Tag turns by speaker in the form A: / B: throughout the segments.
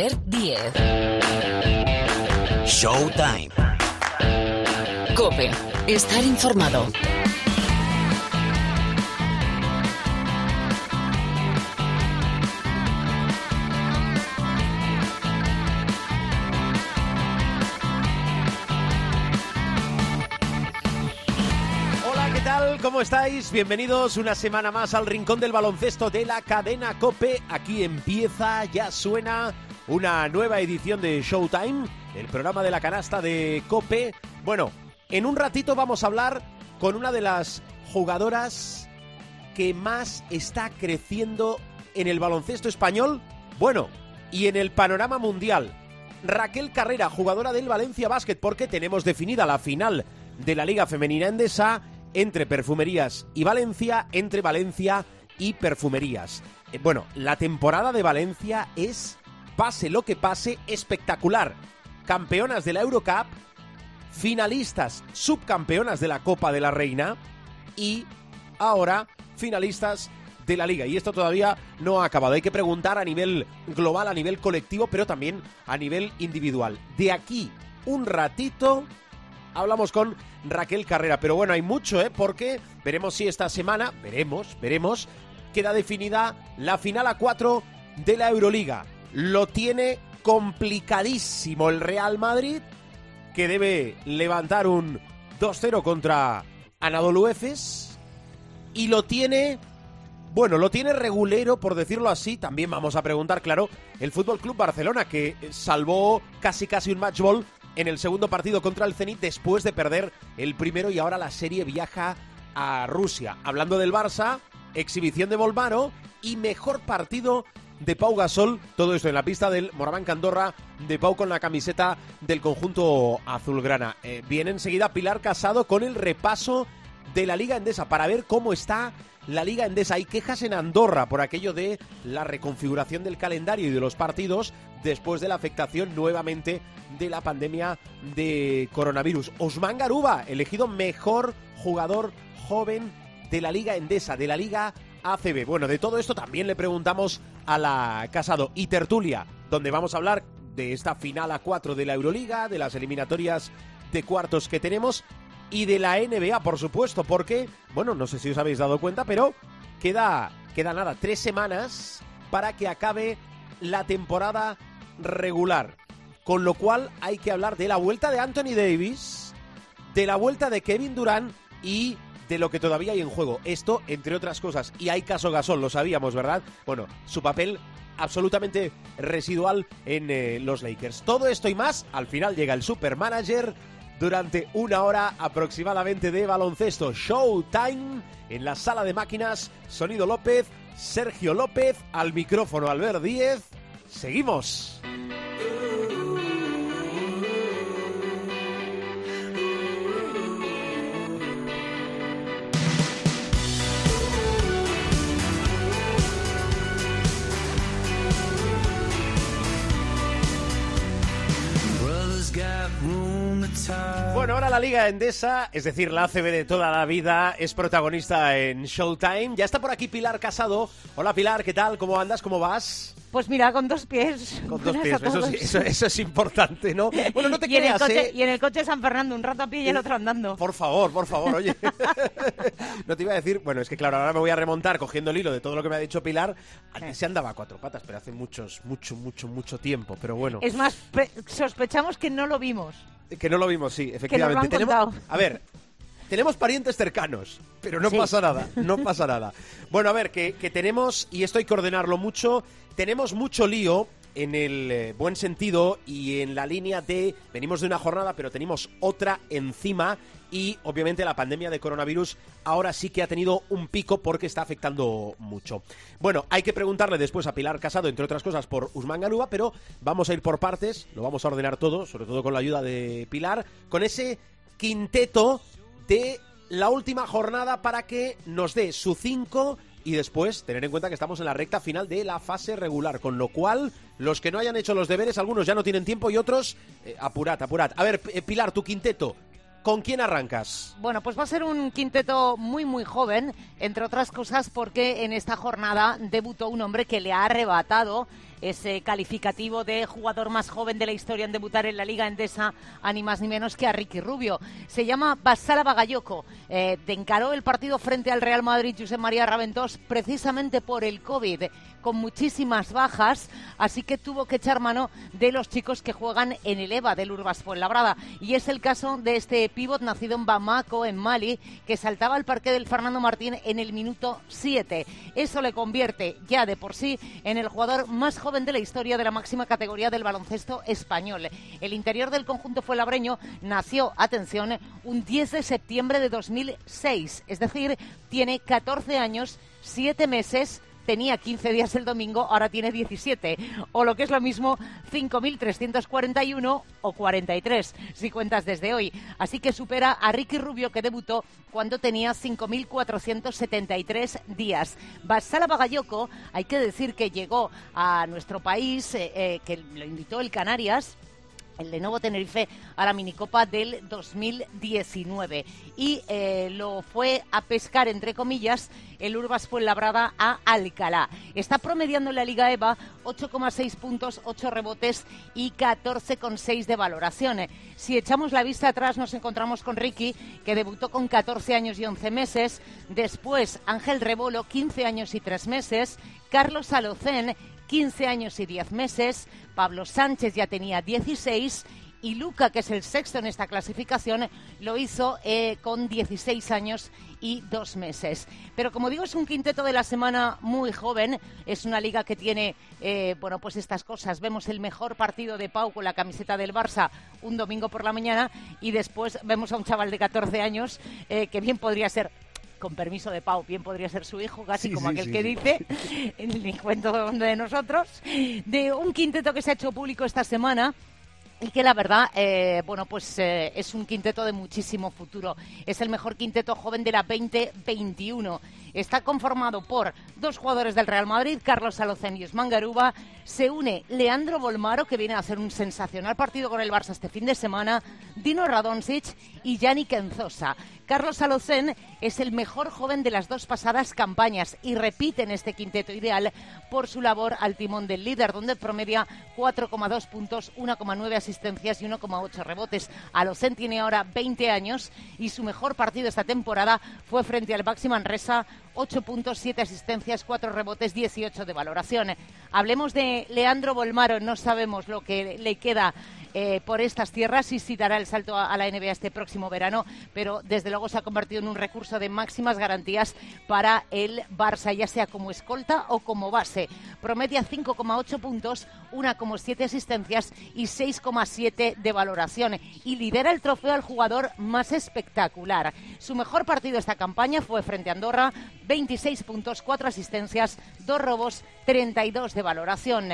A: Albert Diez.
B: Showtime.
A: Cope. Estar informado.
C: Hola, ¿qué tal? ¿Cómo estáis? Bienvenidos una semana más al Rincón del Baloncesto de la cadena Cope. Aquí empieza, ya suena una nueva edición de Showtime, el programa de la canasta de Cope. Bueno, en un ratito vamos a hablar con una de las jugadoras que más está creciendo en el baloncesto español, bueno, y en el panorama mundial. Raquel Carrera, jugadora del Valencia Basket, porque tenemos definida la final de la Liga Femenina Endesa entre Perfumerías y Valencia, entre Valencia y Perfumerías. Eh, Bueno, la temporada de Valencia es, pase lo que pase, espectacular. Campeonas de la Eurocup, finalistas, subcampeonas de la Copa de la Reina y ahora finalistas de la liga. Y esto todavía no ha acabado. Hay que preguntar a nivel global, a nivel colectivo, pero también a nivel individual. De aquí un ratito hablamos con Raquel Carrera. Pero bueno, hay mucho, ¿eh? Porque veremos si esta semana, veremos, veremos, queda definida la final a 4 de la Euroliga. Lo tiene complicadísimo el Real Madrid, que debe levantar un 2-0 contra Anadolu Efes. Y lo tiene bueno, lo tiene regulero, por decirlo así. También vamos a preguntar, claro, el Fútbol Club Barcelona, que salvó casi casi un match ball en el segundo partido contra el Zenit después de perder el primero y ahora la serie viaja a Rusia. Hablando del Barça, exhibición de Volmaro y mejor partido de Pau Gasol. Todo esto en la pista del Moraván Candorra de Pau con la camiseta del conjunto azulgrana. Eh, viene enseguida Pilar Casado con el repaso de la Liga Endesa para ver cómo está la Liga Endesa. Hay quejas en Andorra por aquello de la reconfiguración del calendario y de los partidos después de la afectación nuevamente de la pandemia de coronavirus. Osman Garuba, elegido mejor jugador joven de la Liga Endesa, de la Liga ACB. Bueno, de todo esto también le preguntamos a la Casado y Tertulia, donde vamos a hablar de esta final a 4 de la Euroliga, de las eliminatorias de cuartos que tenemos y de la NBA, por supuesto, porque, bueno, no sé si os habéis dado cuenta, pero queda, queda nada, tres semanas para que acabe la temporada regular. Con lo cual hay que hablar de la vuelta de Anthony Davis, de la vuelta de Kevin Durant y de lo que todavía hay en juego. Esto, entre otras cosas. Y hay caso Gasol, lo sabíamos, ¿verdad? Bueno, su papel absolutamente residual en eh, los Lakers. Todo esto y más, al final llega el supermanager durante una hora aproximadamente de baloncesto. Showtime en la sala de máquinas. Sonido López, Sergio López, al micrófono Albert Díez. Seguimos. Bueno, ahora la Liga Endesa, es decir, la ACB de toda la vida, es protagonista en Showtime. Ya está por aquí Pilar Casado. Hola Pilar, ¿qué tal? ¿Cómo andas? ¿Cómo vas?
D: Pues mira, con dos pies.
C: Con dos pies, eso,
D: todos.
C: sí- eso- eso es importante, ¿no? Bueno, no te
D: y, en
C: creas,
D: coche,
C: ¿eh?
D: y en el coche San Fernando, un rato a pie y el otro andando.
C: Por favor, por favor, oye. no te iba a decir, bueno, es que claro, ahora me voy a remontar cogiendo el hilo de todo lo que me ha dicho Pilar. Antes se andaba a cuatro patas, pero hace muchos, mucho, mucho, mucho tiempo. Pero bueno,
D: Es más, pe- sospechamos que no lo vimos.
C: Que no lo vimos, sí, efectivamente.
D: han
C: tenemos, a ver, tenemos parientes cercanos, pero no
D: Sí.
C: pasa nada, no pasa nada. Bueno, a ver, que, que tenemos, y esto hay que ordenarlo mucho, tenemos mucho lío en el eh, buen sentido y en la línea de venimos de una jornada, pero tenemos otra encima y obviamente la pandemia de coronavirus ahora sí que ha tenido un pico porque está afectando mucho. Bueno, hay que preguntarle después a Pilar Casado, entre otras cosas, por Usman Ganuba, pero vamos a ir por partes, lo vamos a ordenar todo, sobre todo con la ayuda de Pilar, con ese quinteto de la última jornada para que nos dé su 5 y después tener en cuenta que estamos en la recta final de la fase regular, con lo cual los que no hayan hecho los deberes, algunos ya no tienen tiempo y otros, eh, apurad, apurad. A ver, eh, Pilar, tu quinteto, ¿Con quién arrancas?
D: Bueno, pues va a ser un quinteto muy, muy joven, entre otras cosas porque en esta jornada debutó un hombre que le ha arrebatado ese calificativo de jugador más joven de la historia en debutar en la Liga Endesa, a ni más ni menos que a Ricky Rubio. Se llama Basala Bagayoko. Eh, encaró el partido frente al Real Madrid José María Raventós precisamente por el COVID, con muchísimas bajas, así que tuvo que echar mano de los chicos que juegan en el EVA del Urbas Fuenlabrada. Y es el caso de este pívot nacido en Bamako, en Mali, que saltaba al parque del Fernando Martín en el minuto 7. Eso le convierte ya de por sí en el jugador más joven de la historia de la máxima categoría del baloncesto español. El interior del conjunto fue labreño nació, atención, un 10 de septiembre de 2006, es decir, tiene 14 años, 7 meses tenía 15 días el domingo, ahora tiene 17. O lo que es lo mismo, 5.341 o 43, si cuentas desde hoy. Así que supera a Ricky Rubio, que debutó cuando tenía 5.473 días. Basala Bagayoko, hay que decir que llegó a nuestro país, eh, eh, que lo invitó el Canarias el Lenovo Tenerife a la minicopa del 2019 y eh, lo fue a pescar entre comillas el Urbas Fuenlabrada a Alcalá. Está promediando en la Liga EVA 8,6 puntos, 8 rebotes y 14,6 de valoración. Si echamos la vista atrás nos encontramos con Ricky, que debutó con 14 años y 11 meses, después Ángel Rebolo, 15 años y 3 meses, Carlos Alocén, 15 años y 10 meses, Pablo Sánchez ya tenía 16 y Luca, que es el sexto en esta clasificación, lo hizo eh, con 16 años y 2 meses. Pero como digo, es un quinteto de la semana muy joven, es una liga que tiene, eh, bueno, pues estas cosas. Vemos el mejor partido de Pau con la camiseta del Barça un domingo por la mañana y después vemos a un chaval de 14 años eh, que bien podría ser con permiso de Pau, bien podría ser su hijo, casi como aquel que dice, en el cuento de nosotros, de un quinteto que se ha hecho público esta semana y que la verdad, eh, bueno, pues eh, es un quinteto de muchísimo futuro. Es el mejor quinteto joven de la 2021. Está conformado por dos jugadores del Real Madrid, Carlos Alocen y Usman Garuba. Se une Leandro Bolmaro, que viene a hacer un sensacional partido con el Barça este fin de semana, Dino Radonsic y Yannick Kenzosa. Carlos Alocen es el mejor joven de las dos pasadas campañas y repite en este quinteto ideal por su labor al timón del líder, donde promedia 4,2 puntos, 1,9 asistencias y 1,8 rebotes. Alocen tiene ahora 20 años y su mejor partido esta temporada fue frente al Baxi Manresa 8 puntos, 7 asistencias, 4 rebotes, 18 de valoración. Hablemos de Leandro Bolmaro, no sabemos lo que le queda eh, por estas tierras y si dará el salto a, la NBA este próximo verano, pero desde luego se ha convertido en un recurso de máximas garantías para el Barça, ya sea como escolta o como base. Promedia 5,8 puntos, 1,7 asistencias y 6,7 de valoración y lidera el trofeo al jugador más espectacular. Su mejor partido esta campaña fue frente a Andorra, 26 puntos, 4 asistencias, 2 robos, 32 de valoración.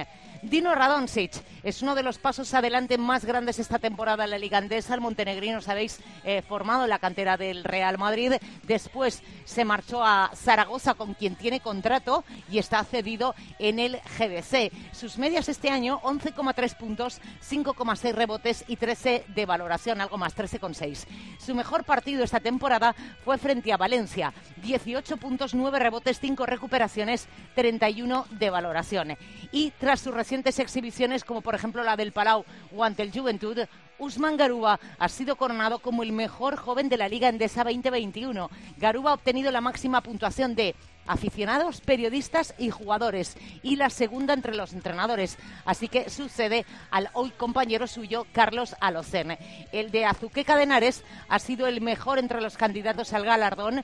D: Dino Radonsic es uno de los pasos adelante más grandes esta temporada en la Liga Andesa. El montenegrino, sabéis, eh, formado en la cantera del Real Madrid. Después se marchó a Zaragoza con quien tiene contrato y está cedido en el GBC. Sus medias este año, 11,3 puntos, 5,6 rebotes y 13 de valoración, algo más, 13,6. Su mejor partido esta temporada fue frente a Valencia. 18 puntos, 9 rebotes, 5 recuperaciones, 31 de valoración. Y tras su recientes exhibiciones, como por ejemplo la del Palau o ante el Juventud, Usman Garuba ha sido coronado como el mejor joven de la Liga Endesa 2021. Garuba ha obtenido la máxima puntuación de aficionados, periodistas y jugadores, y la segunda entre los entrenadores. Así que sucede al hoy compañero suyo, Carlos Alocen. El de Azuqueca de Henares ha sido el mejor entre los candidatos al galardón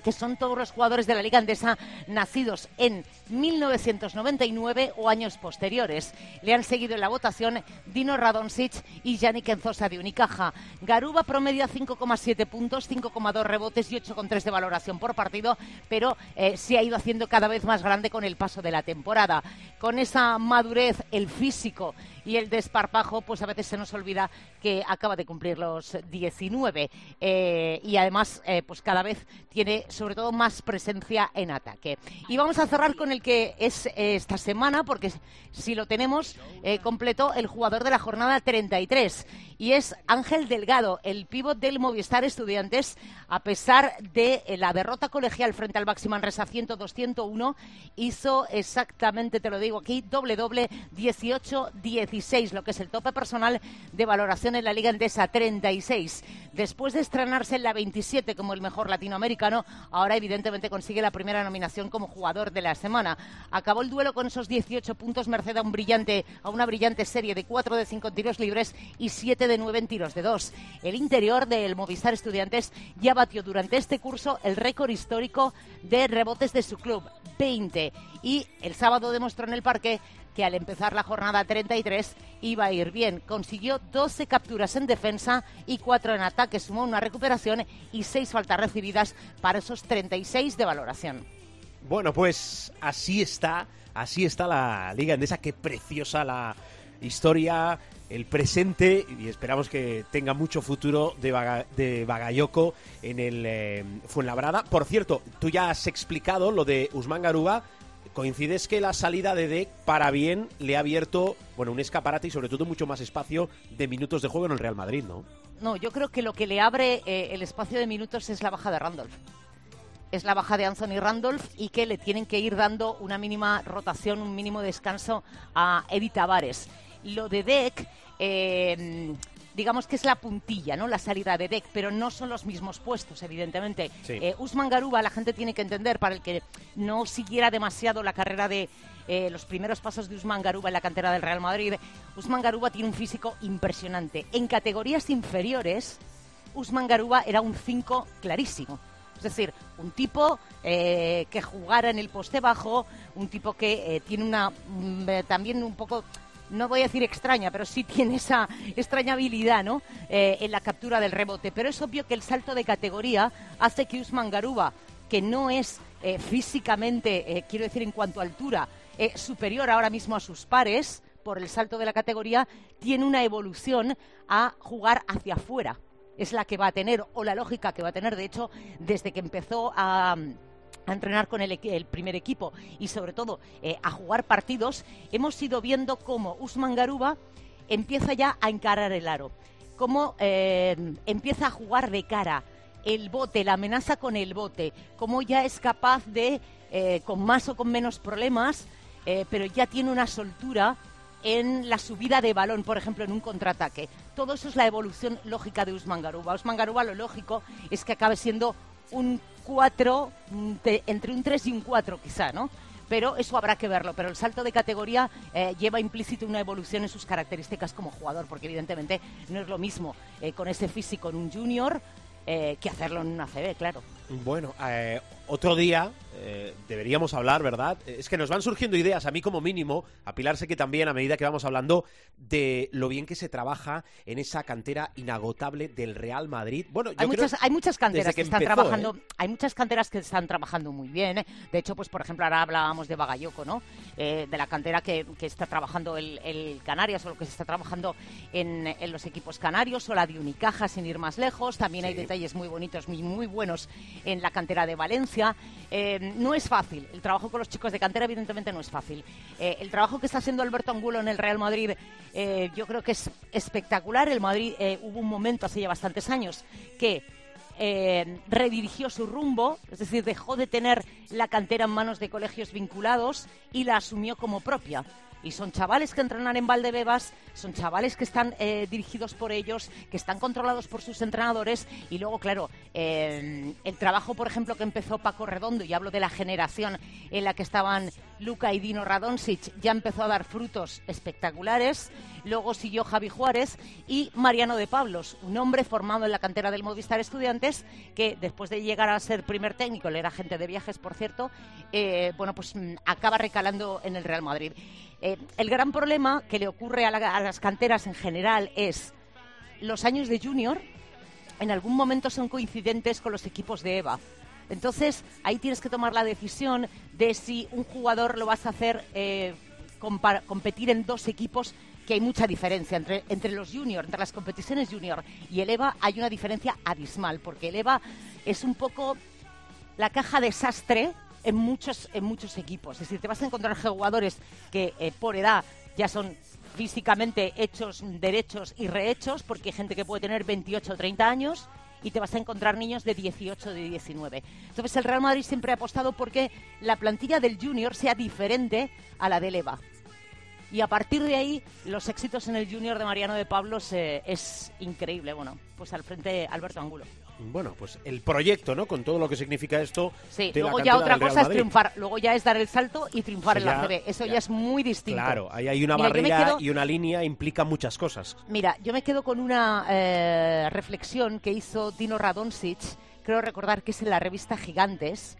D: que son todos los jugadores de la Liga Andesa nacidos en 1999 o años posteriores. Le han seguido en la votación Dino Radonsic y Yannick Enzosa de Unicaja. Garuba promedia 5,7 puntos, 5,2 rebotes y 8,3 de valoración por partido, pero eh, se ha ido haciendo cada vez más grande con el paso de la temporada. Con esa madurez, el físico y el desparpajo, pues a veces se nos olvida que acaba de cumplir los 19 eh, y además eh, pues cada vez tiene sobre todo más presencia en ataque. Y vamos a cerrar con el que es eh, esta semana, porque si lo tenemos completo, el jugador de la jornada 33 y es Ángel Delgado, el pívot del Movistar Estudiantes, a pesar de eh, la derrota colegial frente al Baxi Manresa 102-101, hizo exactamente, te lo digo aquí, doble doble 18-16, lo que es el tope personal de valoración en la Liga Endesa 36. Después de estrenarse en la 27 como el mejor latinoamericano, ahora evidentemente consigue la primera nominación como jugador de la semana. Acabó el duelo con esos 18 puntos merced a un brillante a una brillante serie de 4 de 5 tiros libres y 7 de 9 en tiros de 2. El interior del Movistar Estudiantes ya batió durante este curso el récord histórico de rebotes de su club, 20. Y el sábado demostró en el parque que al empezar la jornada 33 iba a ir bien. Consiguió 12 capturas en defensa y 4 en ataque, sumó una recuperación y 6 faltas recibidas para esos 36 de valoración.
C: Bueno, pues así está, así está la Liga Endesa, qué preciosa la historia, el presente y esperamos que tenga mucho futuro de, Baga, de Bagayoko en el eh, Fuenlabrada. Por cierto, tú ya has explicado lo de Usman Garuba. Coincides que la salida de Deck para bien le ha abierto bueno, un escaparate y sobre todo mucho más espacio de minutos de juego en el Real Madrid, ¿no?
D: No, yo creo que lo que le abre eh, el espacio de minutos es la baja de Randolph es la baja de Anthony Randolph y que le tienen que ir dando una mínima rotación, un mínimo descanso a Eddie Tavares. Lo de Deck, eh, digamos que es la puntilla, ¿no? La salida de Deck, pero no son los mismos puestos, evidentemente.
C: Sí.
D: Eh, Usman Garuba, la gente tiene que entender, para el que no siguiera demasiado la carrera de eh, los primeros pasos de Usman Garuba en la cantera del Real Madrid, Usman Garuba tiene un físico impresionante. En categorías inferiores, Usman Garuba era un 5 clarísimo. Es decir, un tipo eh, que jugara en el poste bajo, un tipo que eh, tiene una mm, también un poco no voy a decir extraña, pero sí tiene esa extraña habilidad ¿no? Eh, en la captura del rebote. Pero es obvio que el salto de categoría hace que Usman Garuba, que no es eh, físicamente, eh, quiero decir en cuanto a altura, superior ahora mismo a sus pares, por el salto de la categoría, tiene una evolución a jugar hacia afuera. Es la que va a tener, o la lógica que va a tener, de hecho, desde que empezó a a entrenar con el, el, primer equipo y sobre todo eh, a jugar partidos, hemos ido viendo cómo Usman Garuba empieza ya a encarar el aro, cómo eh, empieza a jugar de cara, el bote, la amenaza con el bote, cómo ya es capaz de, eh, con más o con menos problemas, pero ya tiene una soltura en la subida de balón, por ejemplo, en un contraataque. Todo eso es la evolución lógica de Usman Garuba. Usman Garuba lo lógico es que acabe siendo un 4, entre un 3 y un 4 quizá, ¿no? Pero eso habrá que verlo. Pero el salto de categoría eh, lleva implícito una evolución en sus características como jugador, porque evidentemente no es lo mismo eh, con ese físico en un junior eh, que hacerlo en una CB, claro.
C: Bueno, eh, otro día eh, deberíamos hablar, ¿verdad? Es que nos van surgiendo ideas, a mí como mínimo, a Pilar sé que también a medida que vamos hablando de lo bien que se trabaja en esa cantera inagotable del Real Madrid. Bueno, yo
D: hay,
C: creo
D: muchas, hay muchas canteras que, están trabajando,
C: ¿eh?
D: hay muchas canteras que están trabajando muy bien. ¿eh? De hecho, pues por ejemplo, ahora hablábamos de Bagayoko, ¿no? De la cantera que, que está trabajando el, el, Canarias o lo que se está trabajando en, en, los equipos canarios o la de Unicaja, sin ir más lejos. También hay detalles muy bonitos, muy, muy buenos en la cantera de Valencia. Eh, no es fácil. El trabajo con los chicos de cantera, evidentemente, no es fácil. Eh, el trabajo que está haciendo Alberto Angulo en el Real Madrid, eh, yo creo que es espectacular. El Madrid hubo un momento hace ya bastantes años que redirigió su rumbo, es decir, dejó de tener la cantera en manos de colegios vinculados y la asumió como propia. Y son chavales que entrenan en Valdebebas, son chavales que están eh, dirigidos por ellos, que están controlados por sus entrenadores. Y luego, claro, eh, el trabajo, por ejemplo, que empezó Paco Redondo, y hablo de la generación en la que estaban Luca y Dino Radonsic, ya empezó a dar frutos espectaculares. Luego siguió Javi Juárez y Mariano de Pablos, un hombre formado en la cantera del Movistar Estudiantes, que después de llegar a ser primer técnico, él era agente de viajes, por cierto, eh, bueno, pues mm, acaba recalando en el Real Madrid. Eh, el gran problema que le ocurre a, la, a, las canteras en general es los años de junior en algún momento son coincidentes con los equipos de EVA. Entonces, ahí tienes que tomar la decisión de si un jugador lo vas a hacer eh, competir en dos equipos que hay mucha diferencia entre, entre los juniors, entre las competiciones junior y el EVA hay una diferencia abismal, porque el EVA es un poco la caja desastre en muchos, en muchos equipos. Es decir, te vas a encontrar jugadores que eh, por edad ya son físicamente hechos, derechos y rehechos, porque hay gente que puede tener 28 o 30 años y te vas a encontrar niños de 18 o de 19. Entonces el Real Madrid siempre ha apostado porque la plantilla del Junior sea diferente a la del EVA. Y a partir de ahí, los éxitos en el Junior de Mariano de Pablos eh, es increíble. Bueno, pues al frente Alberto Angulo.
C: Bueno, pues el proyecto, ¿no? Con todo lo que significa esto.
D: Sí,
C: de la
D: luego ya otra cosa es triunfar. Luego ya es dar el salto y triunfar en la CB. Eso ya,
C: ya.
D: es muy distinto.
C: Claro, ahí hay una
D: Mira,
C: barrera
D: quedo-
C: y una línea implica muchas cosas.
D: Mira, yo me quedo con una eh, reflexión que hizo Dino Radonjic, creo recordar que es en la revista Gigantes.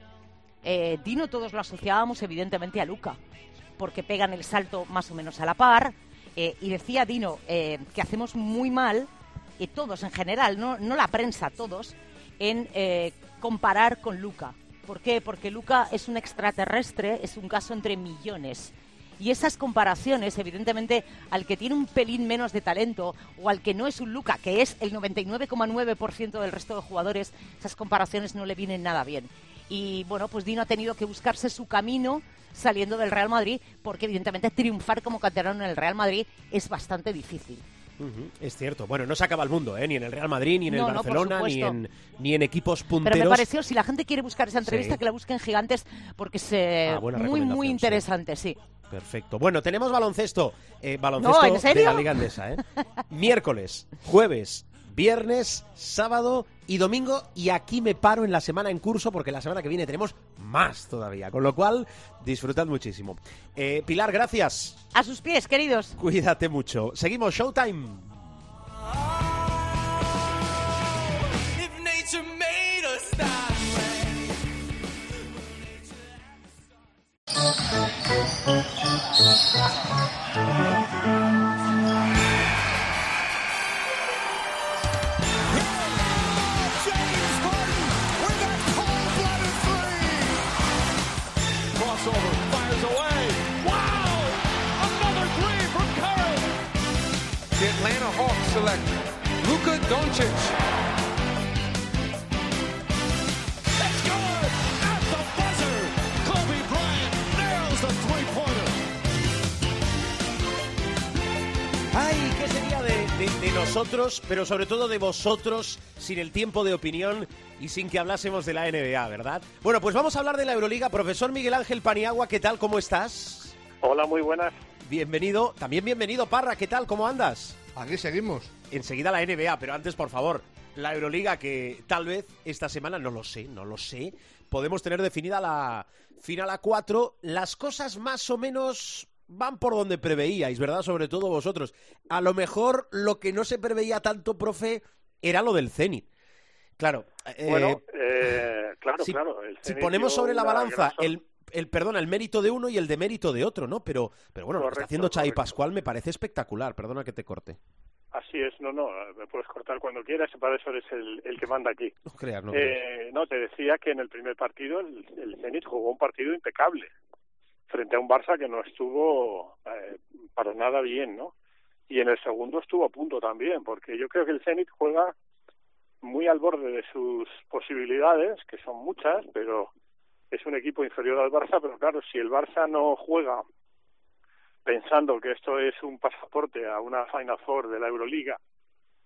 D: Eh, Dino todos lo asociábamos evidentemente a Luca, porque pegan el salto más o menos a la par. eh, y decía Dino que hacemos muy mal, y todos en general, no, no la prensa, todos, en eh, comparar con Luca. ¿Por qué? Porque Luca es un extraterrestre, es un caso entre millones. Y esas comparaciones, evidentemente, al que tiene un pelín menos de talento o al que no es un Luca, que es el 99,9% del resto de jugadores, esas comparaciones no le vienen nada bien. Y bueno, pues Dino ha tenido que buscarse su camino saliendo del Real Madrid, porque evidentemente triunfar como canterano en el Real Madrid es bastante difícil.
C: Es cierto. Bueno, no se acaba el mundo, ¿eh? Ni en el Real Madrid, ni en el
D: no,
C: Barcelona, ni, en, ni en equipos
D: Pero
C: punteros.
D: me pareció, si la gente quiere buscar esa entrevista,
C: Sí.
D: que la busquen gigantes, porque es eh,
C: Ah,
D: muy, muy
C: sí.
D: interesante, sí.
C: Perfecto. Bueno, tenemos baloncesto. Eh, baloncesto
D: No, ¿en serio?
C: de la Liga Andesa, ¿eh? Miércoles, jueves, viernes, sábado y domingo. Y aquí me paro en la semana en curso porque la semana que viene tenemos más todavía. Con lo cual, disfrutad muchísimo. Eh, Pilar, gracias.
D: A sus pies, queridos.
C: Cuídate mucho. Seguimos Showtime. Nosotros, pero sobre todo de vosotros, sin el tiempo de opinión y sin que hablásemos de la NBA, ¿verdad? Bueno, pues vamos a hablar de la Euroliga. Profesor Miguel Ángel Paniagua, ¿qué tal? ¿Cómo estás?
E: Hola, muy buenas.
C: Bienvenido. También bienvenido, Parra, ¿qué tal? ¿Cómo andas?
F: Aquí seguimos.
C: Enseguida la NBA, pero antes, por favor, la Euroliga, que tal vez esta semana, no lo sé, no lo sé, podemos tener definida la final a 4. Las cosas más o menos van por donde preveíais, ¿verdad? Sobre todo vosotros. A lo mejor lo que no se preveía tanto, profe, era lo del Zenit. Claro, eh,
E: Bueno, eh, claro,
C: si,
E: claro. el
C: si ponemos sobre la balanza el, el perdona, el mérito de uno y el demérito de otro, ¿no? Pero, pero bueno, lo que está haciendo
E: correcto.
C: Pascual me parece espectacular. Perdona que te corte.
E: Así es, no, no, me puedes cortar cuando quieras, para eso eres el, el que manda aquí.
C: No creas, no. creas.
E: Eh, no, te decía que en el primer partido el, el Zenit jugó un partido impecable frente a un Barça que no estuvo eh, para nada bien, ¿no? Y en el segundo estuvo a punto también, porque yo creo que el Zenit juega muy al borde de sus posibilidades, que son muchas, pero es un equipo inferior al Barça, pero claro, si el Barça no juega pensando que esto es un pasaporte a una Final Four de la Euroliga,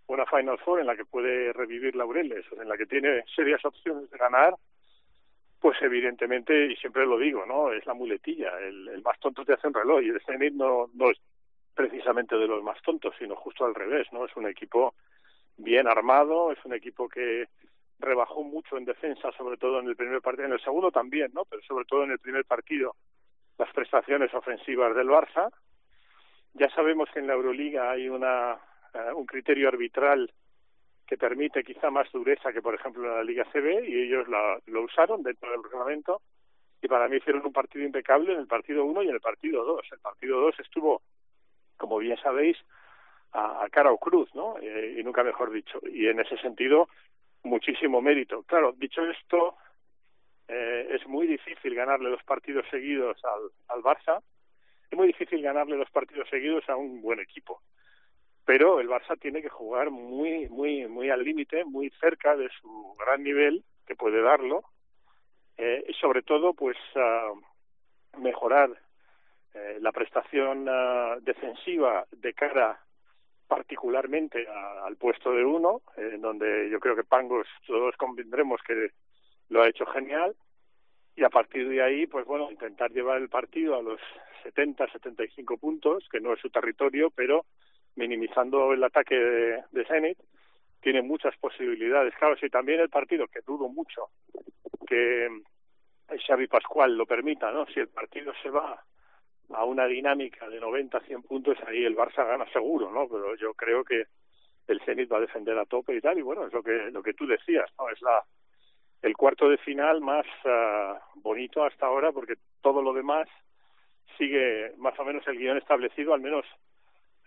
E: una Final Four en la que puede revivir laureles, en la que tiene serias opciones de ganar, pues evidentemente, y siempre lo digo, ¿no? Es la muletilla, el, el más tonto te hace un reloj, y el Zenit no, no es precisamente de los más tontos, sino justo al revés, ¿no? Es un equipo bien armado, es un equipo que rebajó mucho en defensa, sobre todo en el primer partido, en el segundo también, ¿no? Pero sobre todo en el primer partido, las prestaciones ofensivas del Barça. Ya sabemos que en la Euroliga hay una eh, un criterio arbitral que permite quizá más dureza que, por ejemplo, en la Liga CB, y ellos la, lo usaron dentro del reglamento, y para mí hicieron un partido impecable en el partido 1 y en el partido 2. El partido 2 estuvo, como bien sabéis, a, a cara o cruz, ¿no? Eh, y nunca mejor dicho. Y en ese sentido, muchísimo mérito. Claro, dicho esto, eh, es muy difícil ganarle dos partidos seguidos al, al Barça, es muy difícil ganarle dos partidos seguidos a un buen equipo pero el Barça tiene que jugar muy muy muy al límite muy cerca de su gran nivel que puede darlo eh, y sobre todo pues uh, mejorar eh, la prestación uh, defensiva de cara particularmente a, al puesto de uno, en donde yo creo que Pangos todos convendremos que lo ha hecho genial, y a partir de ahí, pues bueno, intentar llevar el partido a los 70, 75 puntos, que no es su territorio, pero minimizando el ataque de, de Zenit, tiene muchas posibilidades. Claro, si también el partido, que dudo mucho que Xavi Pascual lo permita, ¿no? Si el partido se va a una dinámica de 90, 100 puntos, ahí el Barça gana seguro, ¿no? Pero yo creo que el Zenit va a defender a tope y tal, y bueno, es lo que, lo que tú decías, ¿no? Es la, el cuarto de final más uh, bonito hasta ahora, porque todo lo demás sigue más o menos el guion establecido, al menos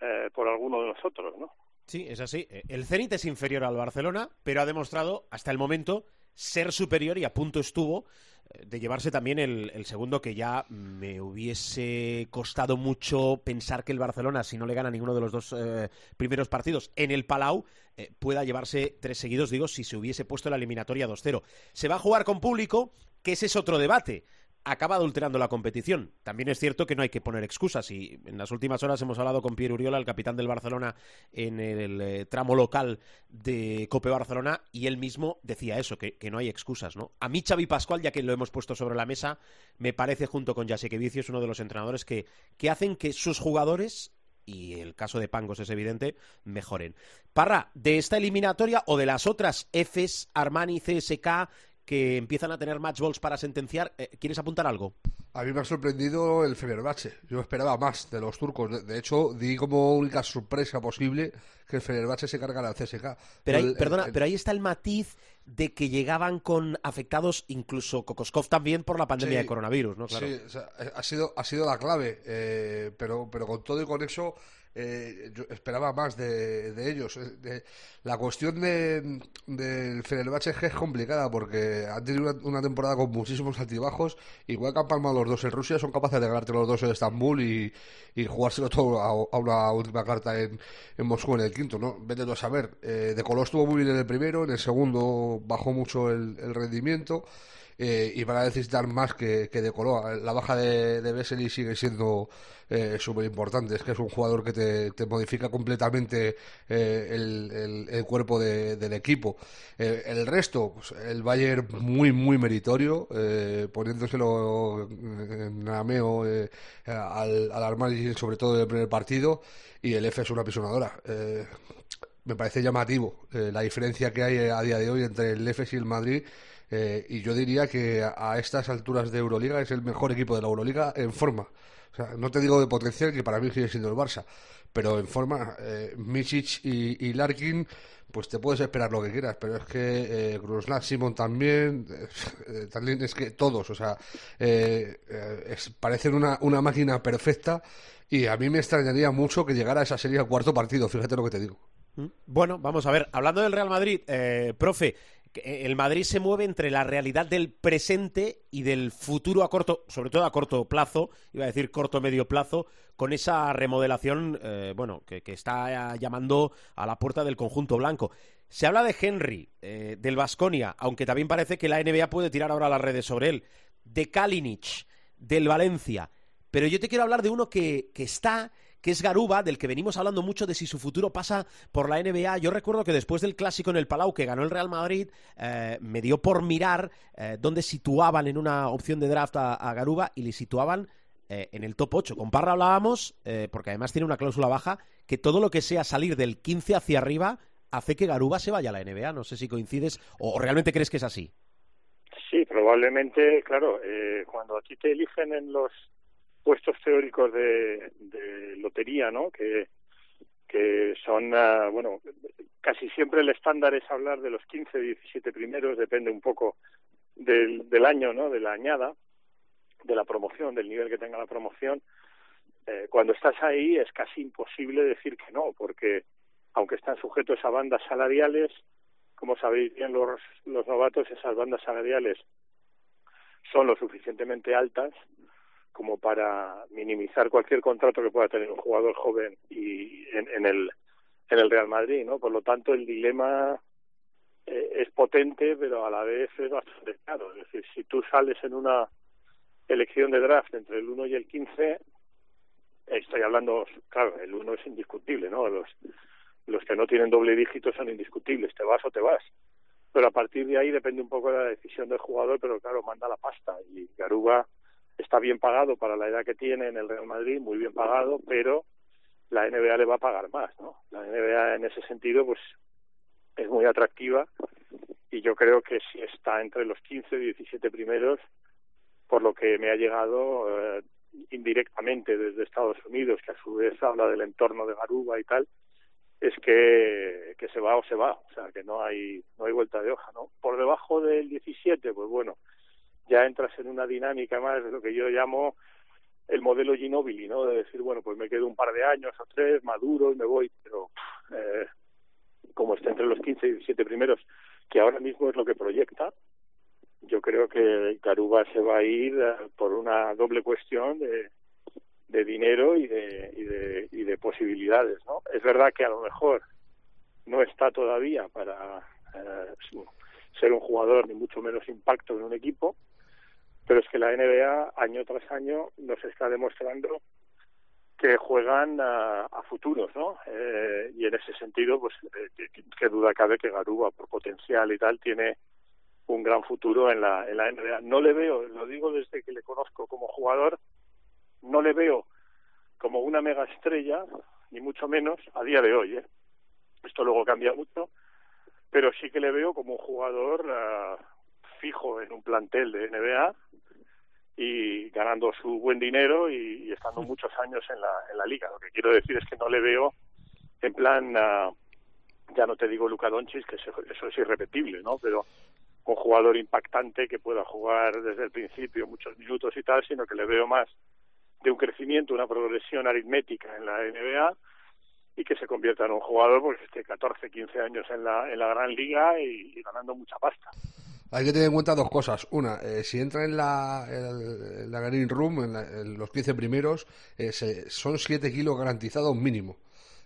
E: eh, por alguno de nosotros, ¿no?
C: Sí, es así. El Zenit es inferior al Barcelona, pero ha demostrado hasta el momento ser superior y a punto estuvo eh, de llevarse también el, segundo que ya me hubiese costado mucho pensar que el Barcelona, si no le gana ninguno de los dos eh, primeros partidos en el Palau, eh, pueda llevarse tres seguidos, digo, si se hubiese puesto la eliminatoria 2-0. Se va a jugar con público, que ese es otro debate acaba adulterando la competición. También es cierto que no hay que poner excusas y en las últimas horas hemos hablado con Pierre Uriola, el capitán del Barcelona, en el eh, tramo local de Cope Barcelona y él mismo decía eso, que, no hay excusas, ¿no? A mí Xavi Pascual, ya que lo hemos puesto sobre la mesa, me parece junto con Jacek es uno de los entrenadores que, que hacen que sus jugadores y el caso de Pangos es evidente, mejoren. Parra, de esta eliminatoria o de las otras Fs, Armani, CSK, que empiezan a tener match balls para sentenciar. Eh, ¿Quieres apuntar algo?
F: A mí me ha sorprendido el Fenerbahce. Yo esperaba más de los turcos. De, hecho, di como única sorpresa posible que el Fenerbahce se cargara al CSK.
C: Pero ahí, el, perdona, el, pero ahí está el matiz de que llegaban con afectados, incluso Kokoskov también por la pandemia
F: sí,
C: de coronavirus, ¿no? Claro.
F: Sí, o sea, ha sido ha sido la clave, eh, pero pero con todo y con eso eh, yo esperaba más de, ellos. Eh, la cuestión del de, Fenerbahce es complicada porque han tenido una, una, temporada con muchísimos altibajos. Igual que han palmado los dos en Rusia, son capaces de ganarte los dos en Estambul y, jugárselo todo a, una última carta en, Moscú en el quinto, ¿no? Vete a saber. Eh, de Colón estuvo muy bien en el primero, en el segundo bajó mucho el rendimiento. Eh, y van a necesitar más que, que de Coloa. La baja de, de Vesely sigue siendo eh, súper importante. Es que es un jugador que te, te modifica completamente eh, el, el, cuerpo de, del equipo. Eh, el resto, pues, el Bayern muy, muy meritorio, poniéndoselo en Ameo al, al Armani, sobre todo en el primer partido, y el F es una pisonadora. me parece llamativo la diferencia que hay a día de hoy entre el F y el Madrid. Eh, y yo diría que a estas alturas de Euroliga es el mejor equipo de la Euroliga en forma. O sea, no te digo de potencial, que para mí sigue siendo el Barça, pero en forma, eh, Misic y, Larkin, pues te puedes esperar lo que quieras, pero es que eh, Simon también, eh, también es que todos, o sea, eh, es, parecen una, una máquina perfecta y a mí me extrañaría mucho que llegara a esa serie al cuarto partido, fíjate lo que te digo.
C: Bueno, vamos a ver, hablando del Real Madrid, eh, profe, el Madrid se mueve entre la realidad del presente y del futuro a corto, sobre todo a corto plazo, iba a decir corto medio plazo, con esa remodelación, eh, bueno, que, está llamando a la puerta del conjunto blanco. Se habla de Henry, eh, del Vasconia, aunque también parece que la NBA puede tirar ahora las redes sobre él, de Kalinic, del Valencia. Pero yo te quiero hablar de uno que está que es Garuba, del que venimos hablando mucho de si su futuro pasa por la NBA. Yo recuerdo que después del clásico en el Palau que ganó el Real Madrid, eh, me dio por mirar eh, dónde situaban en una opción de draft a, Garuba y le situaban eh, en el top 8. Con Parra hablábamos, porque además tiene una cláusula baja, que todo lo que sea salir del 15 hacia arriba hace que Garuba se vaya a la NBA. No sé si coincides o realmente crees que es así.
E: Sí, probablemente, claro, cuando a ti te eligen en los puestos teóricos de, lotería, ¿no? Que, que son, uh, bueno, casi siempre el estándar es hablar de los 15, 17 primeros, depende un poco del, del año, ¿no? De la añada, de la promoción, del nivel que tenga la promoción. Eh, cuando estás ahí es casi imposible decir que no, porque aunque están sujetos a bandas salariales, como sabéis bien los, los novatos, esas bandas salariales son lo suficientemente altas como para minimizar cualquier contrato que pueda tener un jugador joven y en, en el en el Real Madrid, ¿no? Por lo tanto, el dilema eh, es potente, pero a la vez es bastante claro. Es decir, si tú sales en una elección de draft entre el 1 y el 15, estoy hablando, claro, el uno es indiscutible, ¿no? Los, los que no tienen doble dígito son indiscutibles, te vas o te vas. Pero a partir de ahí depende un poco de la decisión del jugador, pero claro, manda la pasta. Y Garuba está bien pagado para la edad que tiene en el Real Madrid, muy bien pagado, pero la NBA le va a pagar más, ¿no? La NBA en ese sentido, pues es muy atractiva y yo creo que si está entre los 15 y 17 primeros, por lo que me ha llegado eh, indirectamente desde Estados Unidos, que a su vez habla del entorno de Garuba y tal, es que, que se va o se va, o sea, que no hay, no hay vuelta de hoja, ¿no? Por debajo del 17, pues bueno, ya entras en una dinámica más de lo que yo llamo el modelo Ginobili, ¿no? De decir, bueno, pues me quedo un par de años o tres, maduro y me voy, pero eh, como está entre los 15 y 17 primeros, que ahora mismo es lo que proyecta, yo creo que Garuba se va a ir eh, por una doble cuestión de, de dinero y de, y de, y de posibilidades, ¿no? Es verdad que a lo mejor no está todavía para eh, ser un jugador ni mucho menos impacto en un equipo, pero es que la NBA año tras año nos está demostrando que juegan a, a futuros, ¿no? Eh, y en ese sentido, pues, eh, qué duda cabe que Garuba, por potencial y tal, tiene un gran futuro en la, en la NBA. No le veo, lo digo desde que le conozco como jugador, no le veo como una mega estrella, ni mucho menos, a día de hoy. ¿eh? Esto luego cambia mucho, pero sí que le veo como un jugador uh, fijo en un plantel de NBA y ganando su buen dinero y, y estando muchos años en la, en la liga. Lo que quiero decir es que no le veo en plan, uh, ya no te digo Luca Doncic, que eso, eso es irrepetible, ¿no? Pero un jugador impactante que pueda jugar desde el principio muchos minutos y tal, sino que le veo más de un crecimiento, una progresión aritmética en la NBA y que se convierta en un jugador pues esté 14, 15 años en la, en la gran liga y, y ganando mucha pasta.
F: Hay que tener en cuenta dos cosas. Una, eh, si entra en la, en Green Room, en, la, en, los 15 primeros, eh, se, son 7 kilos garantizados mínimo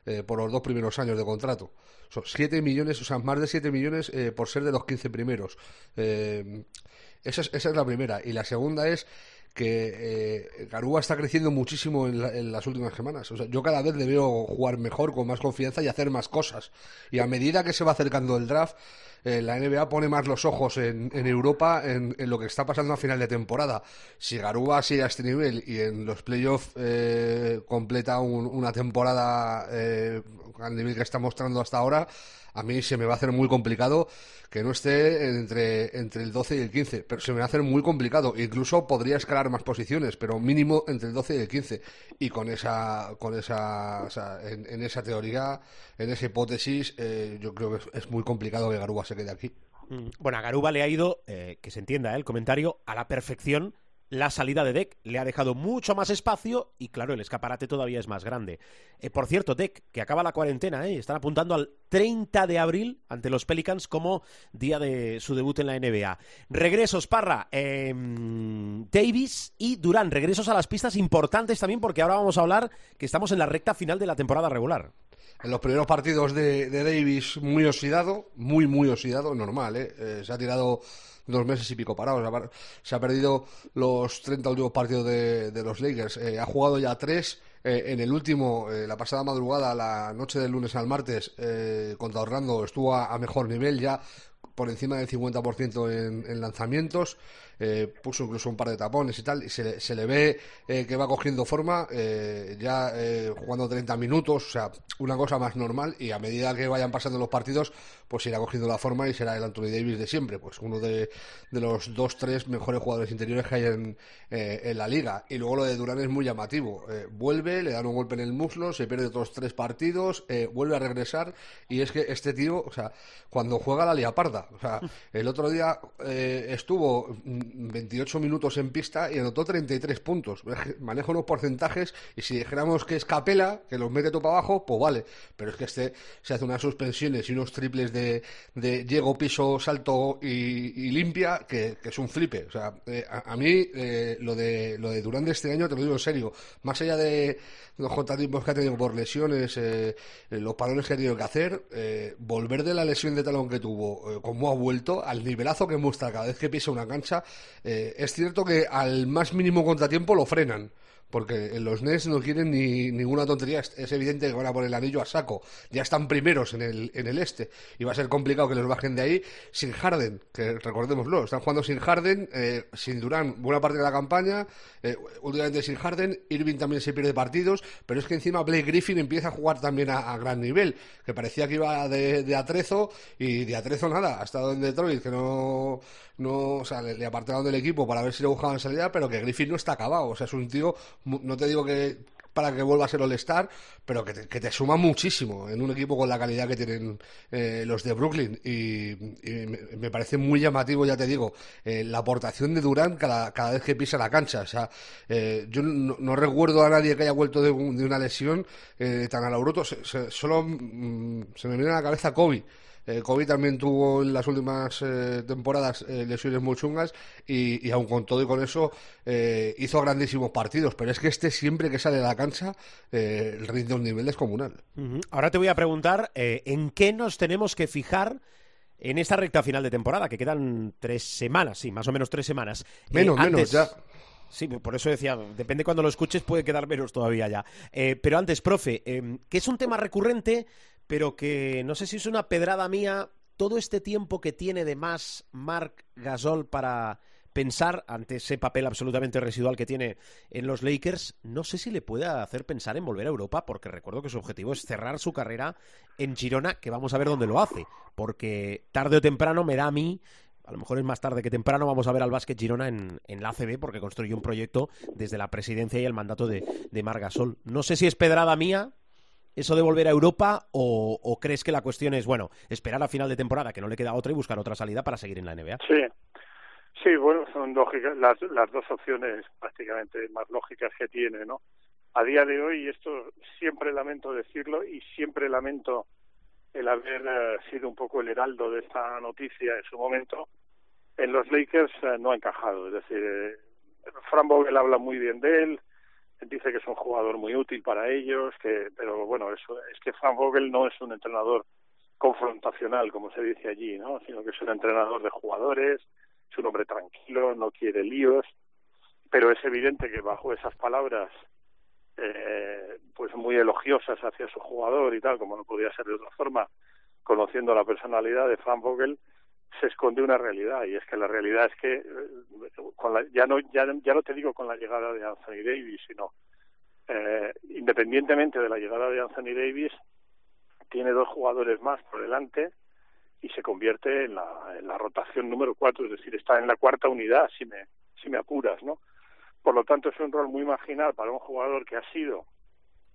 F: eh, por los dos primeros años de contrato. Son 7 millones, o sea, más de 7 millones eh, por ser de los 15 primeros. Esa, es, esa es la primera. Y la segunda es que eh, Garúa está creciendo muchísimo en, la, en, las últimas semanas. O sea, yo cada vez le veo jugar mejor, con más confianza y hacer más cosas. Y a medida que se va acercando el draft, eh, la NBA pone más los ojos en, en Europa en, lo que está pasando a final de temporada. Si Garúa sigue a este nivel y en los playoffs eh, completa un, una temporada eh, al nivel que está mostrando hasta ahora, a mí se me va a hacer muy complicado que no esté entre, entre el 12 y el 15, pero se me va a hacer muy complicado. Incluso podría escalar más posiciones, pero mínimo entre el 12 y el 15. Y con esa, con esa, en, esa teoría, en esa hipótesis, eh, yo creo que es, muy complicado que Garuba se quede aquí.
C: Bueno, a Garuba le ha ido, eh, que se entienda eh, el comentario, a la perfección la salida de Deck le ha dejado mucho más espacio y claro, el escaparate todavía es más grande. Eh, por cierto, Deck, que acaba la cuarentena, ¿eh? están apuntando al 30 de abril ante los Pelicans como día de su debut en la NBA. Regresos, Parra, eh, Davis y Durán, regresos a las pistas importantes también porque ahora vamos a hablar que estamos en la recta final de la temporada regular.
F: En los primeros partidos de, de Davis muy oxidado, muy, muy oxidado, normal, ¿eh? eh se ha tirado dos meses y pico parados. Se ha perdido los 30 últimos partidos de, de los Lakers. Eh, ha jugado ya tres. Eh, en el último, eh, la pasada madrugada, la noche del lunes al martes, contra Orlando estuvo a, a, mejor nivel, ya por encima del 50% en, en lanzamientos. Eh, puso incluso un par de tapones y tal, y se, se le ve eh, que va cogiendo forma, eh, ya jugando 30 minutos, o sea, una cosa más normal, y a medida que vayan pasando los partidos, pues irá cogiendo la forma y será el Anthony Davis de siempre, pues uno de, de los dos, tres mejores jugadores interiores que hay en, en la liga. Y luego lo de Durán es muy llamativo, vuelve, le dan un golpe en el muslo, se pierde otros tres partidos, vuelve a regresar, y es que este tío, o sea, cuando juega la lia parda, o sea, el otro día estuvo 28 minutos en pista y anotó 33 puntos. Manejo unos porcentajes y si dijéramos que es Capela, que los mete todo para abajo, pues vale. Pero es que este se hace unas suspensiones y unos triples de, de llego, piso, salto y, limpia, que, es un flipe. O sea, eh, a, a, mí eh, lo, de, lo de Durán de este año, te lo digo en serio, más allá de los contratiempos que ha tenido por lesiones, eh, los parones que ha tenido que hacer, volver de la lesión de talón que tuvo, como ha vuelto, al nivelazo que muestra cada vez que pisa una cancha, eh, es cierto que al más mínimo contratiempo lo frenan porque los Nets no quieren ni ninguna tontería. Es, evidente que van a poner el anillo a saco. Ya están primeros en el, en el este y va a ser complicado que los bajen de ahí sin Harden, que recordémoslo, están jugando sin Harden, eh, sin Durán, buena parte de la campaña, eh, últimamente sin Harden, Irving también se pierde partidos, pero es que encima Blake Griffin empieza a jugar también a, a gran nivel, que parecía que iba de, de atrezo y de atrezo nada, ha estado en Detroit, que no, no o sea, le, le apartaron del equipo para ver si le buscaban salida, pero que Griffin no está acabado, o sea, es un tío, no te digo que para que vuelva a ser All-Star, pero que te, que te suma muchísimo en un equipo con la calidad que tienen eh, los de Brooklyn. Y, me, parece muy llamativo, ya te digo, eh, la aportación de Durán cada, cada vez que pisa la cancha. O sea, eh, yo no, no recuerdo a nadie que haya vuelto de, un- de una lesión eh, tan a lo bruto. Se- se- solo mm, se me viene a la cabeza Kobe. Eh, Kobe también tuvo en las últimas eh, temporadas eh, lesiones muy chungas y, y aun con todo y con eso eh, hizo grandísimos partidos, pero es que este siempre que sale a la cancha rinde un nivel descomunal.
C: Ahora te voy a preguntar en qué nos tenemos que fijar en esta recta final de temporada, que quedan tres semanas, sí, más o menos tres semanas.
F: Menos, menos, ya.
C: Sí, por eso decía, depende cuando lo escuches, puede quedar menos todavía ya. Eh, pero antes, profe, eh, que es un tema recurrente, pero que no sé si es una pedrada mía, todo este tiempo que tiene de más Marc Gasol para pensar ante ese papel absolutamente residual que tiene en los Lakers, no sé si le puede hacer pensar en volver a Europa, porque recuerdo que su objetivo es cerrar su carrera en Girona, que vamos a ver dónde lo hace, porque tarde o temprano me da a mí a lo mejor es más tarde que temprano, vamos a ver al Básquet Girona en, en la ACB porque construye un proyecto desde la presidencia y el mandato de, de Margasol. No sé si es pedrada mía eso de volver a Europa o, crees que la cuestión es, bueno, esperar a final de temporada, que no le queda otra y buscar otra salida para seguir en la NBA.
E: Sí, sí, bueno, son las, las dos opciones prácticamente más lógicas que tiene, ¿no? A día de hoy, y esto siempre lamento decirlo y siempre lamento el haber eh, sido un poco el heraldo de esta noticia en su momento, en los Lakers eh, no ha encajado. Es decir, eh, Fran Vogel habla muy bien de él, dice que es un jugador muy útil para ellos, que pero bueno, eso es que Fran Vogel no es un entrenador confrontacional, como se dice allí, ¿no? Sino que es un entrenador de jugadores, es un hombre tranquilo, no quiere líos, pero es evidente que bajo esas palabras eh, pues muy elogiosas hacia su jugador y tal, como no podía ser de otra forma, conociendo la personalidad de Frank Vogel, se esconde una realidad y es que la realidad es que eh, con la, ya no ya, ya no te digo con la llegada de Anthony Davis, sino eh, independientemente de la llegada de Anthony Davis, tiene dos jugadores más por delante y se convierte en la, en la rotación número cuatro, es decir, está en la cuarta unidad, si me, si me apuras, ¿no? Por lo tanto, es un rol muy marginal para un jugador que ha sido